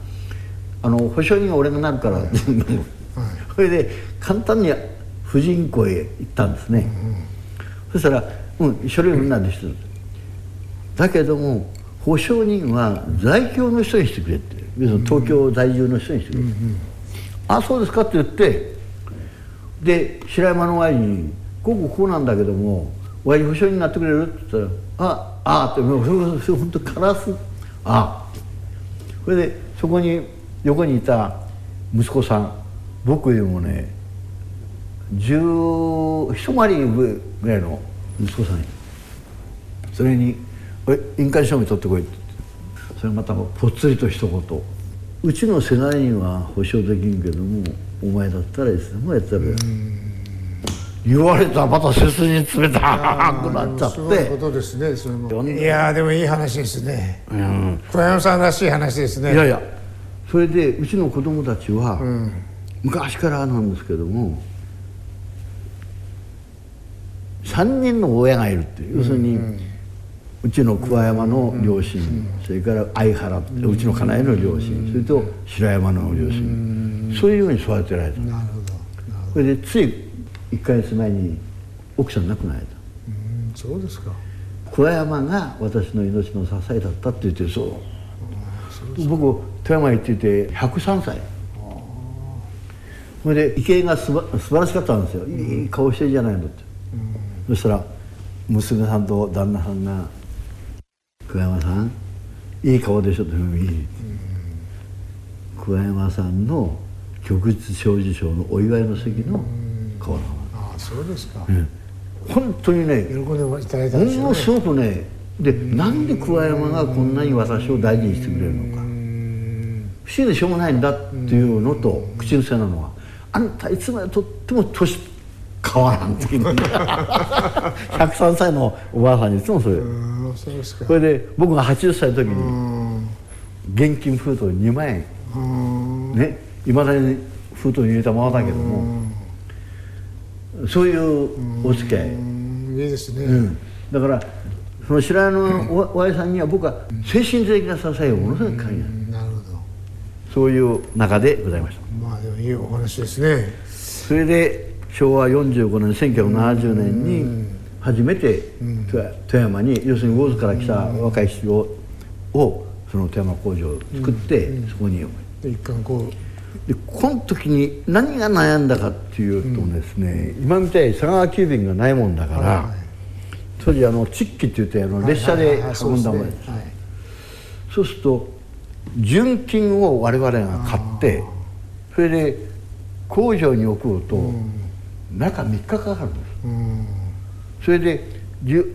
あの保証人は俺がなるから、それで簡単に婦人公へ行ったんですね、そしたら、うん、書類みんなでしてるだけども保証人は在京の人にしてくれって要するに東京在住の人にしてくれって、あそうですかって言ってで白山の親父に「こうこうこうなんだけども親父保証人になってくれる?」って言ったら「あああ」ってもうそれそれ本当カラス「ああ」それでそこに横にいた息子さん僕よりもね10一回り上ぐらいの息子さんにそれに「え印鑑証明取ってこい」って。それまたぽっつりと一言「うちの世代には保証できんけどもお前だったらいつでもやったらよ」言われたらまた背筋に冷たくなっちゃっすごいこてとですねそれも。いやーでもいい話ですね。うん。小山さんらしい話ですね。いやいや。それでうちの子供たちは、昔からなんですけども3人の親がいるっていう要するに、うちの桑山の両親、それから相原うちの家内の両親、それと白山の両親、そういうように育てられた、なるほど。それでつい1か月前に奥さん亡くなられた。うん。そうですか。桑山が私の命の支えだったって言ってる。そう。僕富山行ってて103歳それで池江がすば素晴らしかったんですよ、いい顔してるじゃないのって、そしたら娘さんと旦那さんが「桑山さんいい顔でしょ」って言うのいい、桑山さんの旭日小綬賞のお祝いの席の顔なの、ああそうですか。うん本当にね喜んでいただいたんですよね。ものすごくね。でなんで桑山がこんなに私を大事にしてくれるのか。不思議でしょうがないんだっていうのと口癖なのはあんたいつまでとっても年変わらんっていう103歳のおばあさんにいつもそれうんそそれで僕が80歳の時うにん。現金封筒2万円。うん。ねいまだに封筒に入れたままだけども。そういうお付き合い。うんいいですね、うん。だからその白山のおおやさんには僕は精神的な支えをものすごく感じるそういう中でございました。まあでもいいお話ですね。それで昭和45年1970年に初めて富富山に要するに魚津から来た若い人ををその富山工場を作ってそこにで一貫こでこの時に何が悩んだかっていうとですね、今みたいに佐川急便がないもんだから、はい当時あのチッキって言ってあのう列車ではいはいはい運んだものですそうすると純金を我々が買ってそれで工場に送ると中3日かかるんです。うん。それで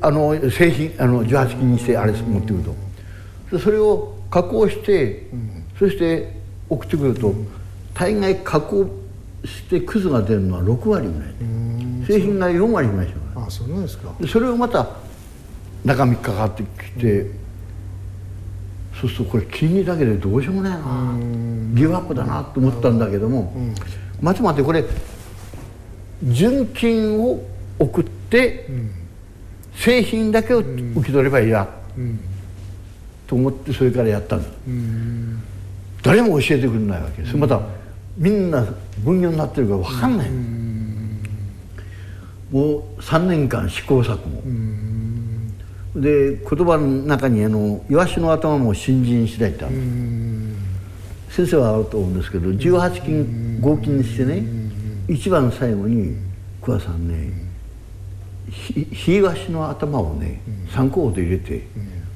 あの製品あの18金にしてあれ持ってくると。でそれを加工して、そして送ってくると大概加工してクズが出るのは6割ぐらい。で製品が4割ぐらいしかない。あそですか。でそれをまた中3日かかってきて、そうするとこれ金利だけでどうしようもないな。ギブアップだなと思ったんだけども、待て待てこれ純金を送って、製品だけを受け取ればいいや、と思ってそれからやったんだ、誰も教えてくれないわけ。それまたみんな分業になってるから分かんない、もう3年間試行錯誤、で言葉の中にあの「イワシの頭も新人次第」ってある、先生はあると思うんですけど18金合金にしてね一番最後に桑さんねひひいわしの頭をね3個ほど入れて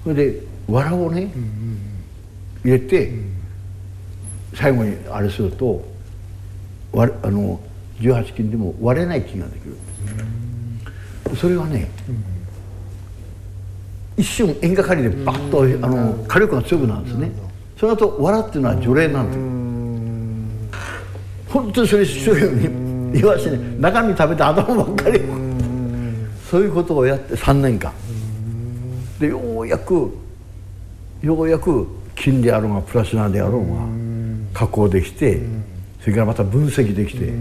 それで藁をね入れて最後にあれするとあの18金でも割れない金ができる。それはね一瞬演歌狩りでバッとあの火力が強くなるんですね。その後笑っていうのは除霊なんです。本当にそれ一生懸命言わしてね中身食べて頭ばっかり。そういうことをやって3年間。でようやくようやく金であろうがプラチナであろうが加工できてそれからまた分析できて。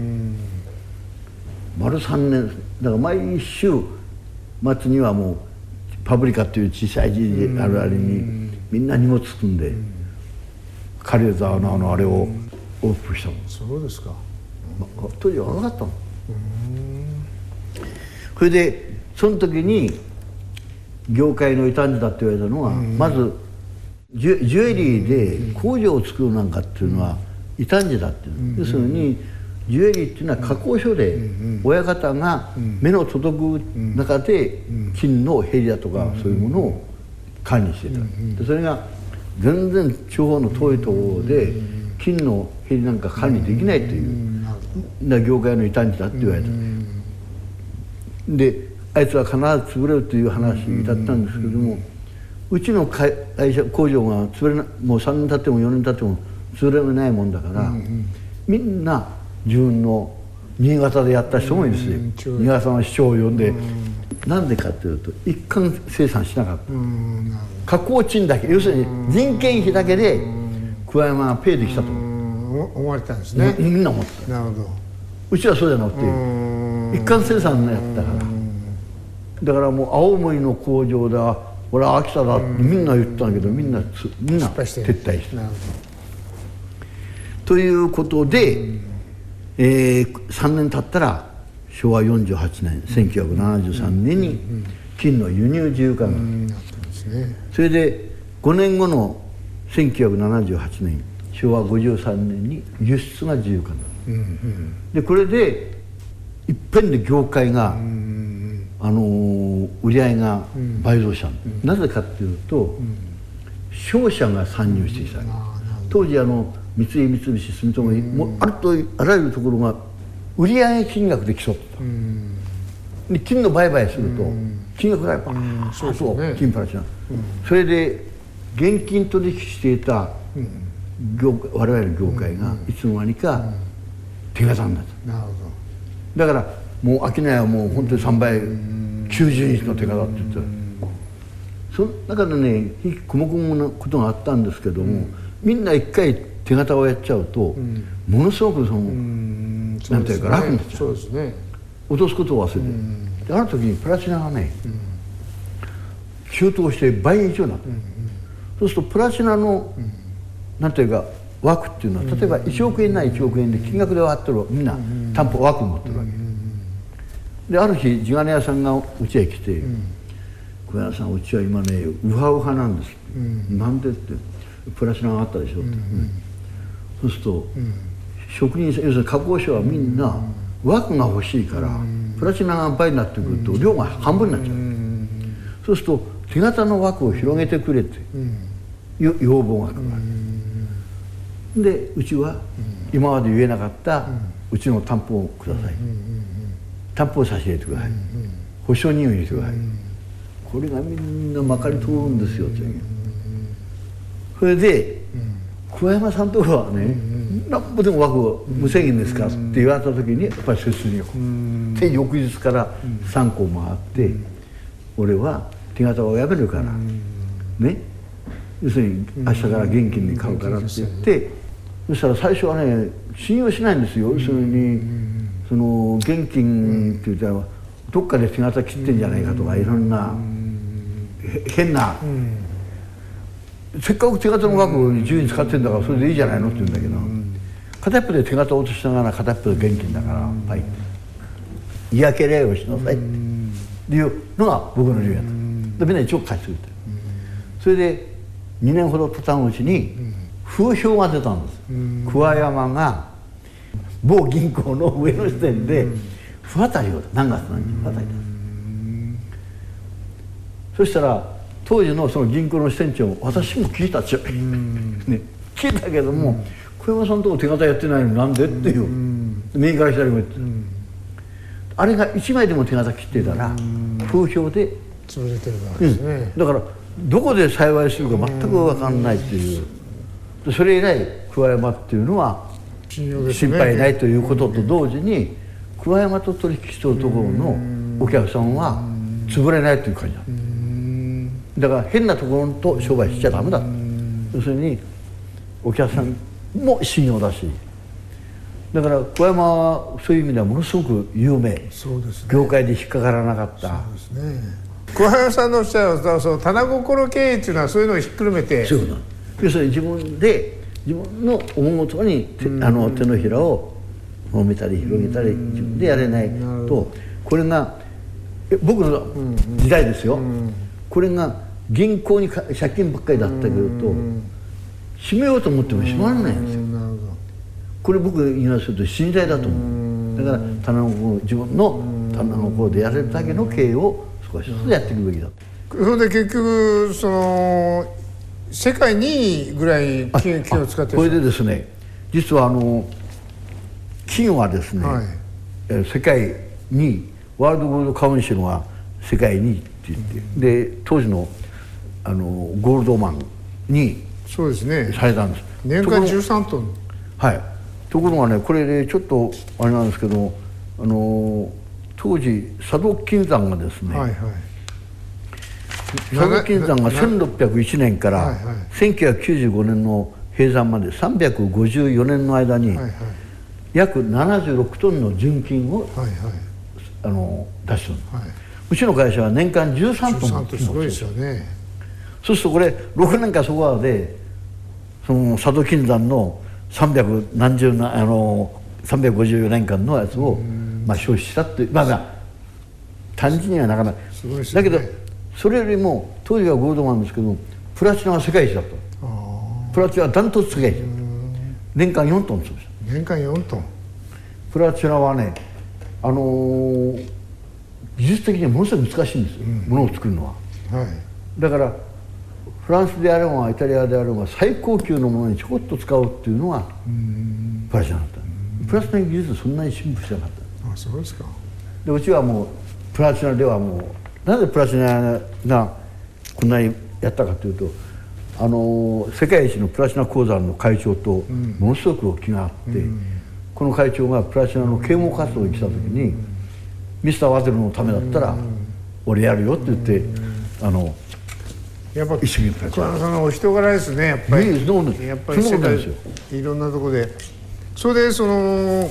丸3年だから毎週末にはもうパブリカっていう小さい字であるあれにみんな荷物積んで軽井沢のあのあれをオープンしたもんそうですか。ま当時は若かったの。それでその時に業界の異端児だって言われたのはまずジュジュエリーで工場を作るなんかっていうのは異端児だっていう要するにジュエリーっていうのは加工所で親方が目の届く中で金のヘリだとかそういうものを管理してた。でそれが全然地方の遠いところで金のヘリなんか管理できないというな業界の異端児だって言われた。であいつは必ず潰れるという話だったんですけどもうちの会社工場が潰れなもう3年経っても4年経っても潰れないもんだからみんな自分の新潟でやった人もいるし新潟の市長を呼んでなんでかというと一貫生産しなかった。加工賃だけ要するに人件費だけで桑山がペイできたと。思われたんですね。みんな思った。なるほど。うちはそうじゃなくて一貫生産のやったから。だからもう青森の工場だ。俺は秋田だってみんな言ったんだけどみんなつみんな撤退したということで、えー、3年経ったら昭和48年1973年に金の輸入自由化が。それで5年後の1978年昭和53年に輸出が自由化になる、でこれでいっぺんで業界が、あのー売り上げが倍増したの、なぜかっていうと、商社が参入してきた当時あの三井三菱住友もうあるとあらゆるところが売上金額で競ってた、で金の売買すると金額がバーッそうとですね。金パラチナ、それで現金取引していた業我々の業界がいつの間にか手形になったなるほだからもう商いはもう本当に3倍90日の手形って言ってた。その中でね非細々なことがあったんですけども、みんな一回手形をやっちゃうと、ものすごくその、どうん。なんていうか楽になっちゃう。そうですね。落とすことを忘れて、である時にプラチナがね、急騰して倍以上になった、そうするとプラチナの、なんていうか枠っていうのは例えば1億円な1億円で金額で割ってるみんな担保枠持ってるわけ、である日地金屋さんがうちへ来て「小屋さんうちは今ねウハウハなんです」なんで?」って「プラチナがあったでしょ」って、そうすると、職人さん要するに加工所はみんな枠が欲しいから、プラチナが倍になってくると量が半分になっちゃう、そうすると手形の枠を広げてくれって、よ要望が来るわけでうちは今まで言えなかったうちの担保をください、担保を差し入れてください、保証人を入れてください、これがみんなまかり通るんですよって、それで、桑山さんとこはね、なんぼでも枠を無制限ですかって言われた時にやっぱり切にで翌日から3個回って、俺は手形をやめるから、ね。要するに明日から現金で買うからって言って、そしたら最初はね信用しないんですよ、要するにその現金って言ったらどっかで手形切ってんじゃないかとかいろんなへ変な、せっかく手形の額を自由に使ってんだからそれでいいじゃないのって言うんだけど、片っぽで手形を落としながら片っぽで現金だから、はい。嫌気礼をしなさいって。いうのが僕の理由やった、でみんな一応返してくれて、それで2年ほど経たんうちに風評が出たんです、桑山が某銀行の上の支店で不当たりを何月何日不当たりだそしたら当時のその銀行の支店長私も聞いたっちゃう、ね、聞いたけども小山さんのとこ手形やってないのになんでっていう右から左も言って、あれが1枚でも手形切ってたら風評で潰れてるわけですね、だからどこで幸いするか全く分かんないっていう。それ以来桑山っていうのは心配ないということと同時に桑山と取引してるところのお客さんは潰れないという感じだだから変なところと商売しちゃダメだ。要するにお客さんも信用だし。だから小山はそういう意味ではものすごく有名。そうです、ね、業界で引っかからなかった。そうですね。小山さんのおっしゃるその棚心経営っていうのはそういうのをひっくるめてそうな要するに自分で自分の思うごとにあの手のひらを揉めたり広げたり自分でやれないとこれが僕の時代ですよこれが銀行に借金ばっかりだったけどと閉めようと思っても閉まらないんですよ。これ僕言いますと信頼だと思う。だから棚の自分の棚の方でやれるだけの経営を少しずつやっていくべきだそれで結局その世界2位ぐらい金金を使ってこれでですね実はあの金はですね、はい、世界にワールドゴールドカウンシルが世界2位って言って、うん、で当時のあのゴールドマンにそうですね。されたんです。年間13トン。はい。ところがねこれで、ね、ちょっとあれなんですけどあの当時佐渡金山がですね、はいはい。佐渡金山が1601年から1995年の閉山まで354年の間に約76トンの純金をあの出してる、はい、うちの会社は年間13トンの金をすごいですよねそうするとこれ6年かそこまでその佐渡金山の300何十なあの354年間のやつを、まあ、消費したっていうまあまあ単純にはなかなか、ね、だけどそれよりも当時はゴールドマンですけどプラチナは世界一だった。プラチナはダントツ世界一年間4トン潰した。年間4トン。プラチナはねあのー、技術的にはものすごい難しいんですよ、うん、ものを作るのは、はい、だからフランスであればイタリアであれば最高級のものにちょこっと使うっていうのがプラチナだった。プラチナ技術そんなに進歩してなかった。あそうですか。でうちはもうプラチナではもうなぜプラチナがこんなにやったかというとあの世界一のプラチナ鉱山の会長とものすごく気があって、うん、この会長がプラチナの啓蒙活動に来た時に、ミスター・ワテルのためだったら俺やるよって言って、あのやっぱ一緒にプラチナそのお人柄ですねやっぱり、ね、やっぱり世界いろんなところで。それでその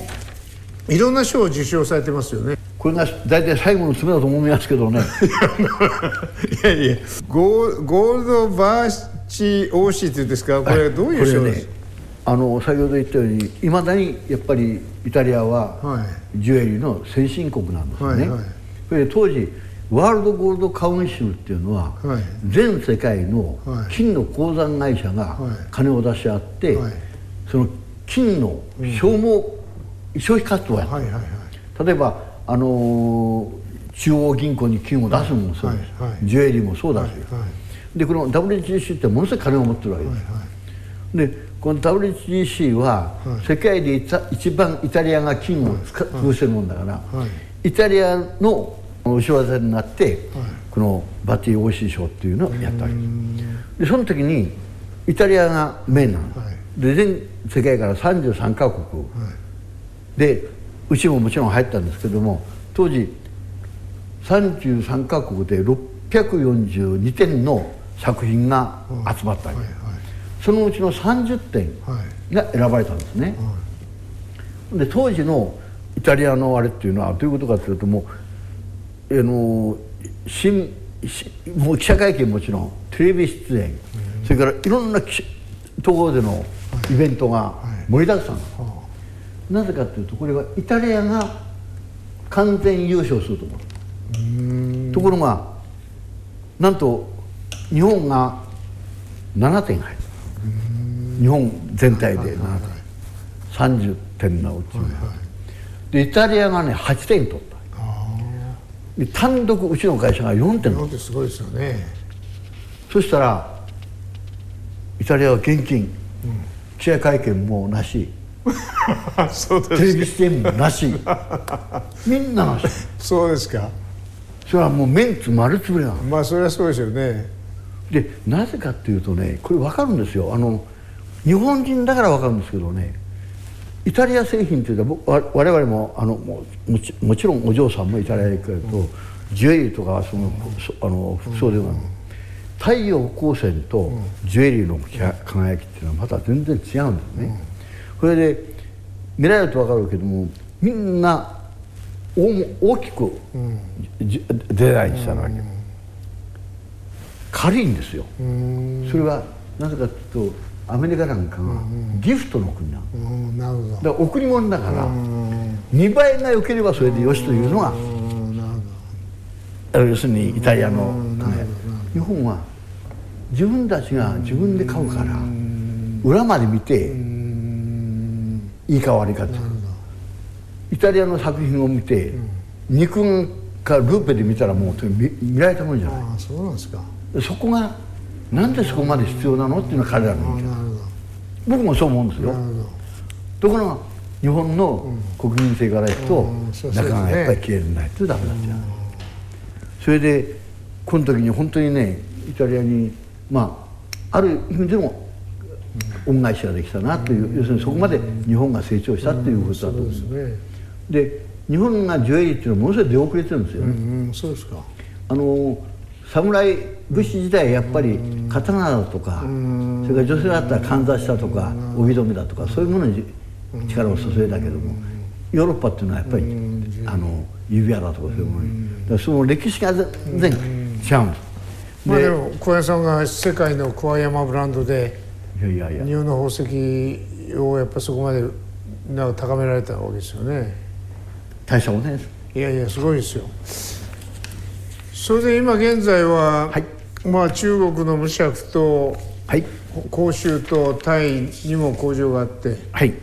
いろんな賞を受賞されてますよね。これが大体最後の詰めだと思いますけどね。いやいやゴーゴールドバーチ OC っていうんですか？これどういう賞です？あの先ほど言ったようにいまだにやっぱりイタリアはジュエリーの先進国なんですね、はいはい、それで当時ワールドゴールドカウンシルっていうのは、はい、全世界の金の鉱山会社が金を出し合って、はい、その金の消耗、うん、消費活動をやって、はいはいはい、例えばあの中央銀行に金を出すのもそうです、はいはい、ジュエリーもそうだし、はいはい、でこの WTC ってものすごい金を持ってるわけです、はいはい、でこの WTC は世界で一番イタリアが金を潰してるもんだから、イタリアの後ろ盾になって、このバティ OC 賞っていうのをやったわけ。でその時にイタリアがメインなの、で全世界から33カ国、でうちももちろん入ったんですけども当時33カ国で642点の作品が集まったわけ、はいはい、そのうちの30点が選ばれたんですね、はい、で当時のイタリアのあれっていうのはどういうことかというともうあの新もう記者会見もちろんテレビ出演、それからいろんなところでのイベントが盛りだくさん、なぜかというとこれはイタリアが完全優勝すると思う。ところがなんと日本が7点入る。日本全体で7点、30点のうち、はいはい、でイタリアがね8点取った単独うちの会社が4点。取ったすごいですよね。そしたらイタリアは現金、うん、記者会見もなし。そうですテレビ出演もなし。みんななし。そうですか。それはもうメンツ丸つぶれなの。まあそれはそうですよね。でなぜかっていうとねこれ分かるんですよ。あの日本人だから分かるんですけどねイタリア製品っていうのは我々もあのももちもちろんお嬢さんもイタリアへ行くと、うん、ジュエリーとかそのあの服装では、うん、太陽光線とジュエリーの輝きっていうのはまた全然違うんですね。うん、それで見られると分かるけどもみんな大きくデザインしたわけ、軽いんですよ。それはなぜかというとアメリカなんかがギフトの国なの、なるほど。だから贈り物だから見栄えが良ければそれでよしというのが要するにイタリアの、ね、日本は自分たちが自分で買うから裏まで見ていいか悪いかって。イタリアの作品を見て、肉かルーペで見たらもう見見られたもんじゃない。あそうなんですか。そこがなんでそこまで必要なのっていうのは彼らの意見僕もそう思うんですよ。ところが日本の国民性からいくと、中がやっぱり消えるんないとダメだっちゃうそれでこの時に本当にねイタリアにまあある意味でも恩返しができたなという、要するにそこまで日本が成長したっていうことだと思う、で日本がジュエリーっていうのはものすごい出遅れてるんですよね、うんうん、そうですか。あの侍武士時代やっぱり刀だとかそれから女性だったらかんざしだとか帯留めだとかそういうものに力を注いだけどもヨーロッパっていうのはやっぱりあの指輪だとかそういうものに。だからその歴史が全然違うん。ですまあでも小屋さんが世界の桑山ブランドでいやいや日本の宝石をやっぱそこまでなんか高められたわけですよね。大したことないですいやいやすごいですよ。それで今現在は、はい、まあ中国の無釈と、はい、広州とタイにも工場があって、はい、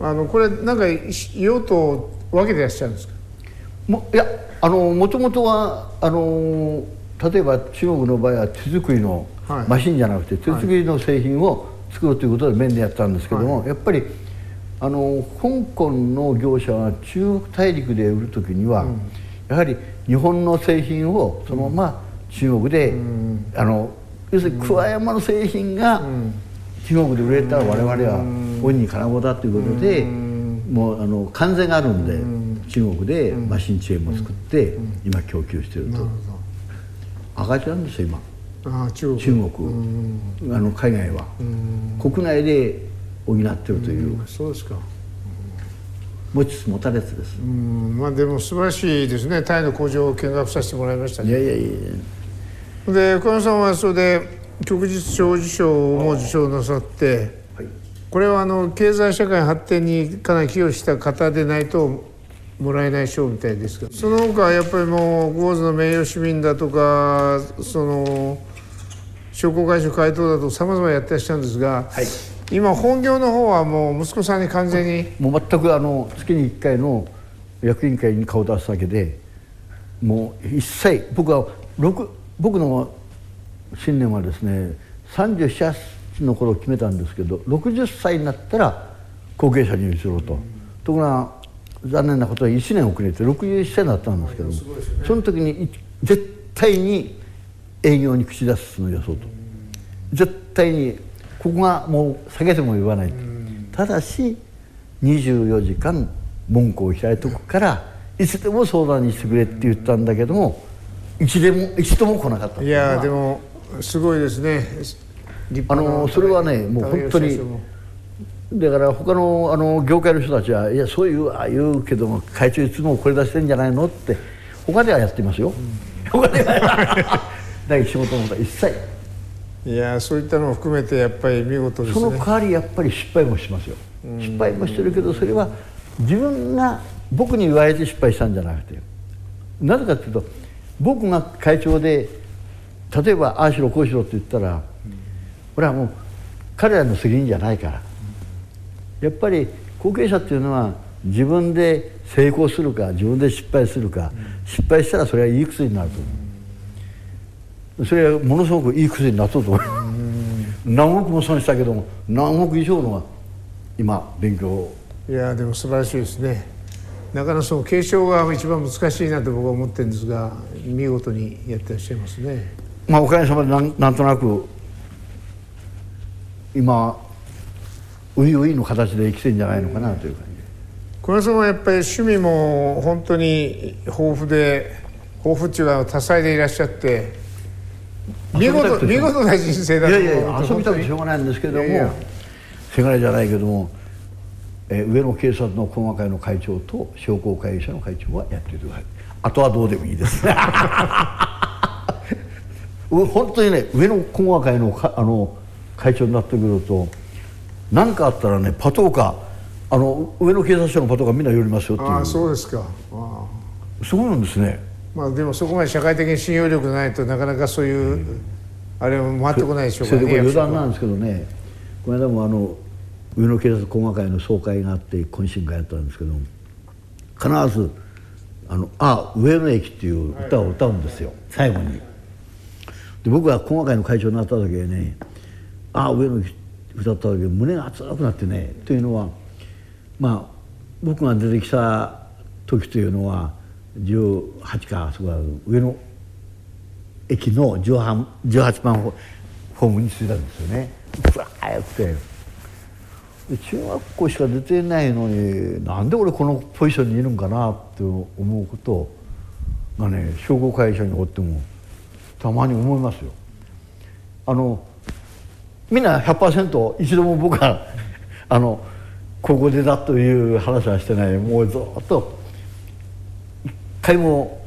あのこれなんか用途分けてらっしゃるんですか？もいやあのもともとはあの例えば中国の場合は手作りのマシンじゃなくて、手作りの製品を作るということで面でやったんですけども、やっぱりあの香港の業者は中国大陸で売る時には、うん、やはり日本の製品をそのまま中国で、うん、あの要するに桑山の製品が中国で売れたら我々は恩に金子だということで、もうあの関税があるんで、中国でマシンチェーンも作って、今供給してると、赤字なんですよ今。あ中国。中国。あの海外は。国内で補ってるという、そうですか。持ちつ持たれつです。うん。まあでも素晴らしいですね。タイの工場を見学させてもらいましたね。いやいやいやで小山さんはそれで旭日長寿賞も受賞なさって、はい、これはあの経済社会発展にかなり寄与した方でないともらえない賞みたいですけどその他はやっぱりもう郷津の名誉市民だとかその商工会所会頭だとさまざまやってらっしゃるんですが、はい。今本業の方はもう息子さんに完全にもう全くあの月に1回の役員会に顔を出すだけでもう一切僕は僕の信念はですね37の頃決めたんですけど60歳になったら後継者に移ろうと、うん、ところが残念なことは1年遅れて61歳になったんですけども、ね、その時に絶対に営業に口出すのよそうと、うん、絶対にここがもう下げても言わない、ただし24時間門戸を開いておくからいつでも相談にしてくれって言ったんだけども一でも一度も来なかった。いやでもすごいですね。あのそれはねもう本当にだから他のあの業界の人たちはいやそういうああいうけども会長いつもこれ出してんじゃないのって他ではやってますよ、うん、他では だ仕事のことは一切。いやそういったのを含めてやっぱり見事ですね。その代わりやっぱり失敗もしますよ。失敗もしてるけどそれは自分が僕に言われて失敗したんじゃなくて。なぜかというと僕が会長で例えばああしろこうしろって言ったらこれはもう彼らの責任じゃないから。やっぱり後継者っていうのは自分で成功するか自分で失敗するか失敗したらそれはいい薬になると思う。それはものすごくいい薬になったと思う。何億も損したけども何億以上の今勉強。いやでも素晴らしいですねなかなかその継承が一番難しいなと僕は思ってるんですが見事にやってらっしゃいますね。まあおかげさまでなんなんとなく今初々の形で生きてんじゃないのかなという感じ。小林さんはやっぱり趣味も本当に豊富で豊富っていうか多彩でいらっしゃって見事見事な人生だといやいや遊びたくてしょうがないんですけどもせがれじゃないけども、えー上野警察の講和会の会長と商工会議所の会長はやっていてくださいあとはどうでもいいです。う本当にね上野講和会のかあの会長になってくると何かあったらねパトカーあの上野警察署のパトカーみんな寄りますよっていう。ああそうですか。ああそうなんですね。まあでもそこまで社会的に信用力ないとなかなかそういう、あれも回ってこないでしょうからねそれでこれ余談なん役ですけどね。この間もあの上野警察講和会の総会があって懇親会やったんですけど必ず「あのあ上野駅」っていう歌を歌うんですよ最後に。で僕が講和会の会長になった時はね「あ上野駅」歌った時胸が熱くなってねというのはまあ僕が出てきた時というのは18かそこは上野駅の 18, 18番ホホームに着いたんですよね。ふわーってで中学校しか出てないのになんで俺このポジションにいるんかなって思うことがね商工会社におってもたまに思いますよ。あのみんな100%一度も僕は あの高校出たという話はしてない。もうずっと一回も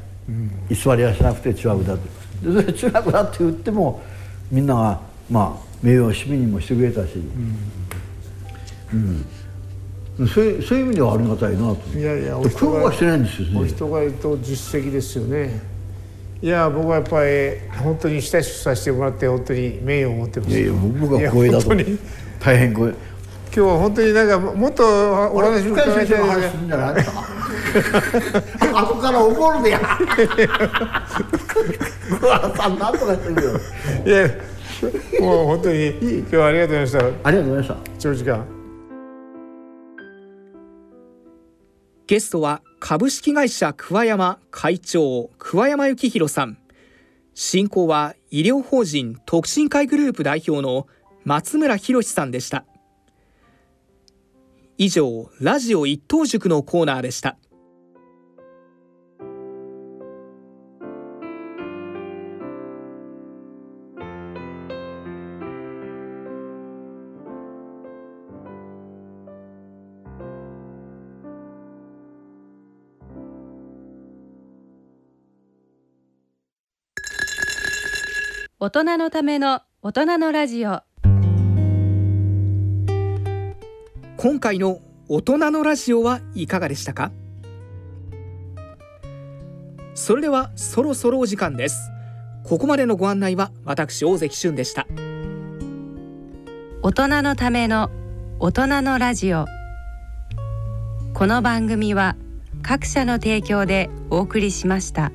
居座りはしなくて中学だってでそれ中学だって言ってもみんながまあ名誉市民にもしてくれたし、うん。そういうそういう意味ではありがたいなと。いやいやおで人がしてないんですよね。お人がいると実績ですよね。いや僕はやっぱり本当に親しくさせてもらって本当に名誉を持ってます。いやいや僕が光栄だと。大変光栄。今日は本当になんかもっとお話深伺いたいですするんじゃない後から怒るでや。いやもう本当に今日はありがとうございましありがとうございましたた。長時間ゲストは株式会社桑山会長桑山幸宏さん。進行は医療法人特進会グループ代表の松村博さんでした。以上ラジオ一等塾のコーナーでした。大人のための大人のラジオ。今回の大人のラジオはいかがでしたか？それではそろそろお時間です。ここまでのご案内は私大関俊でした。大人のための大人のラジオ。この番組は各社の提供でお送りしました。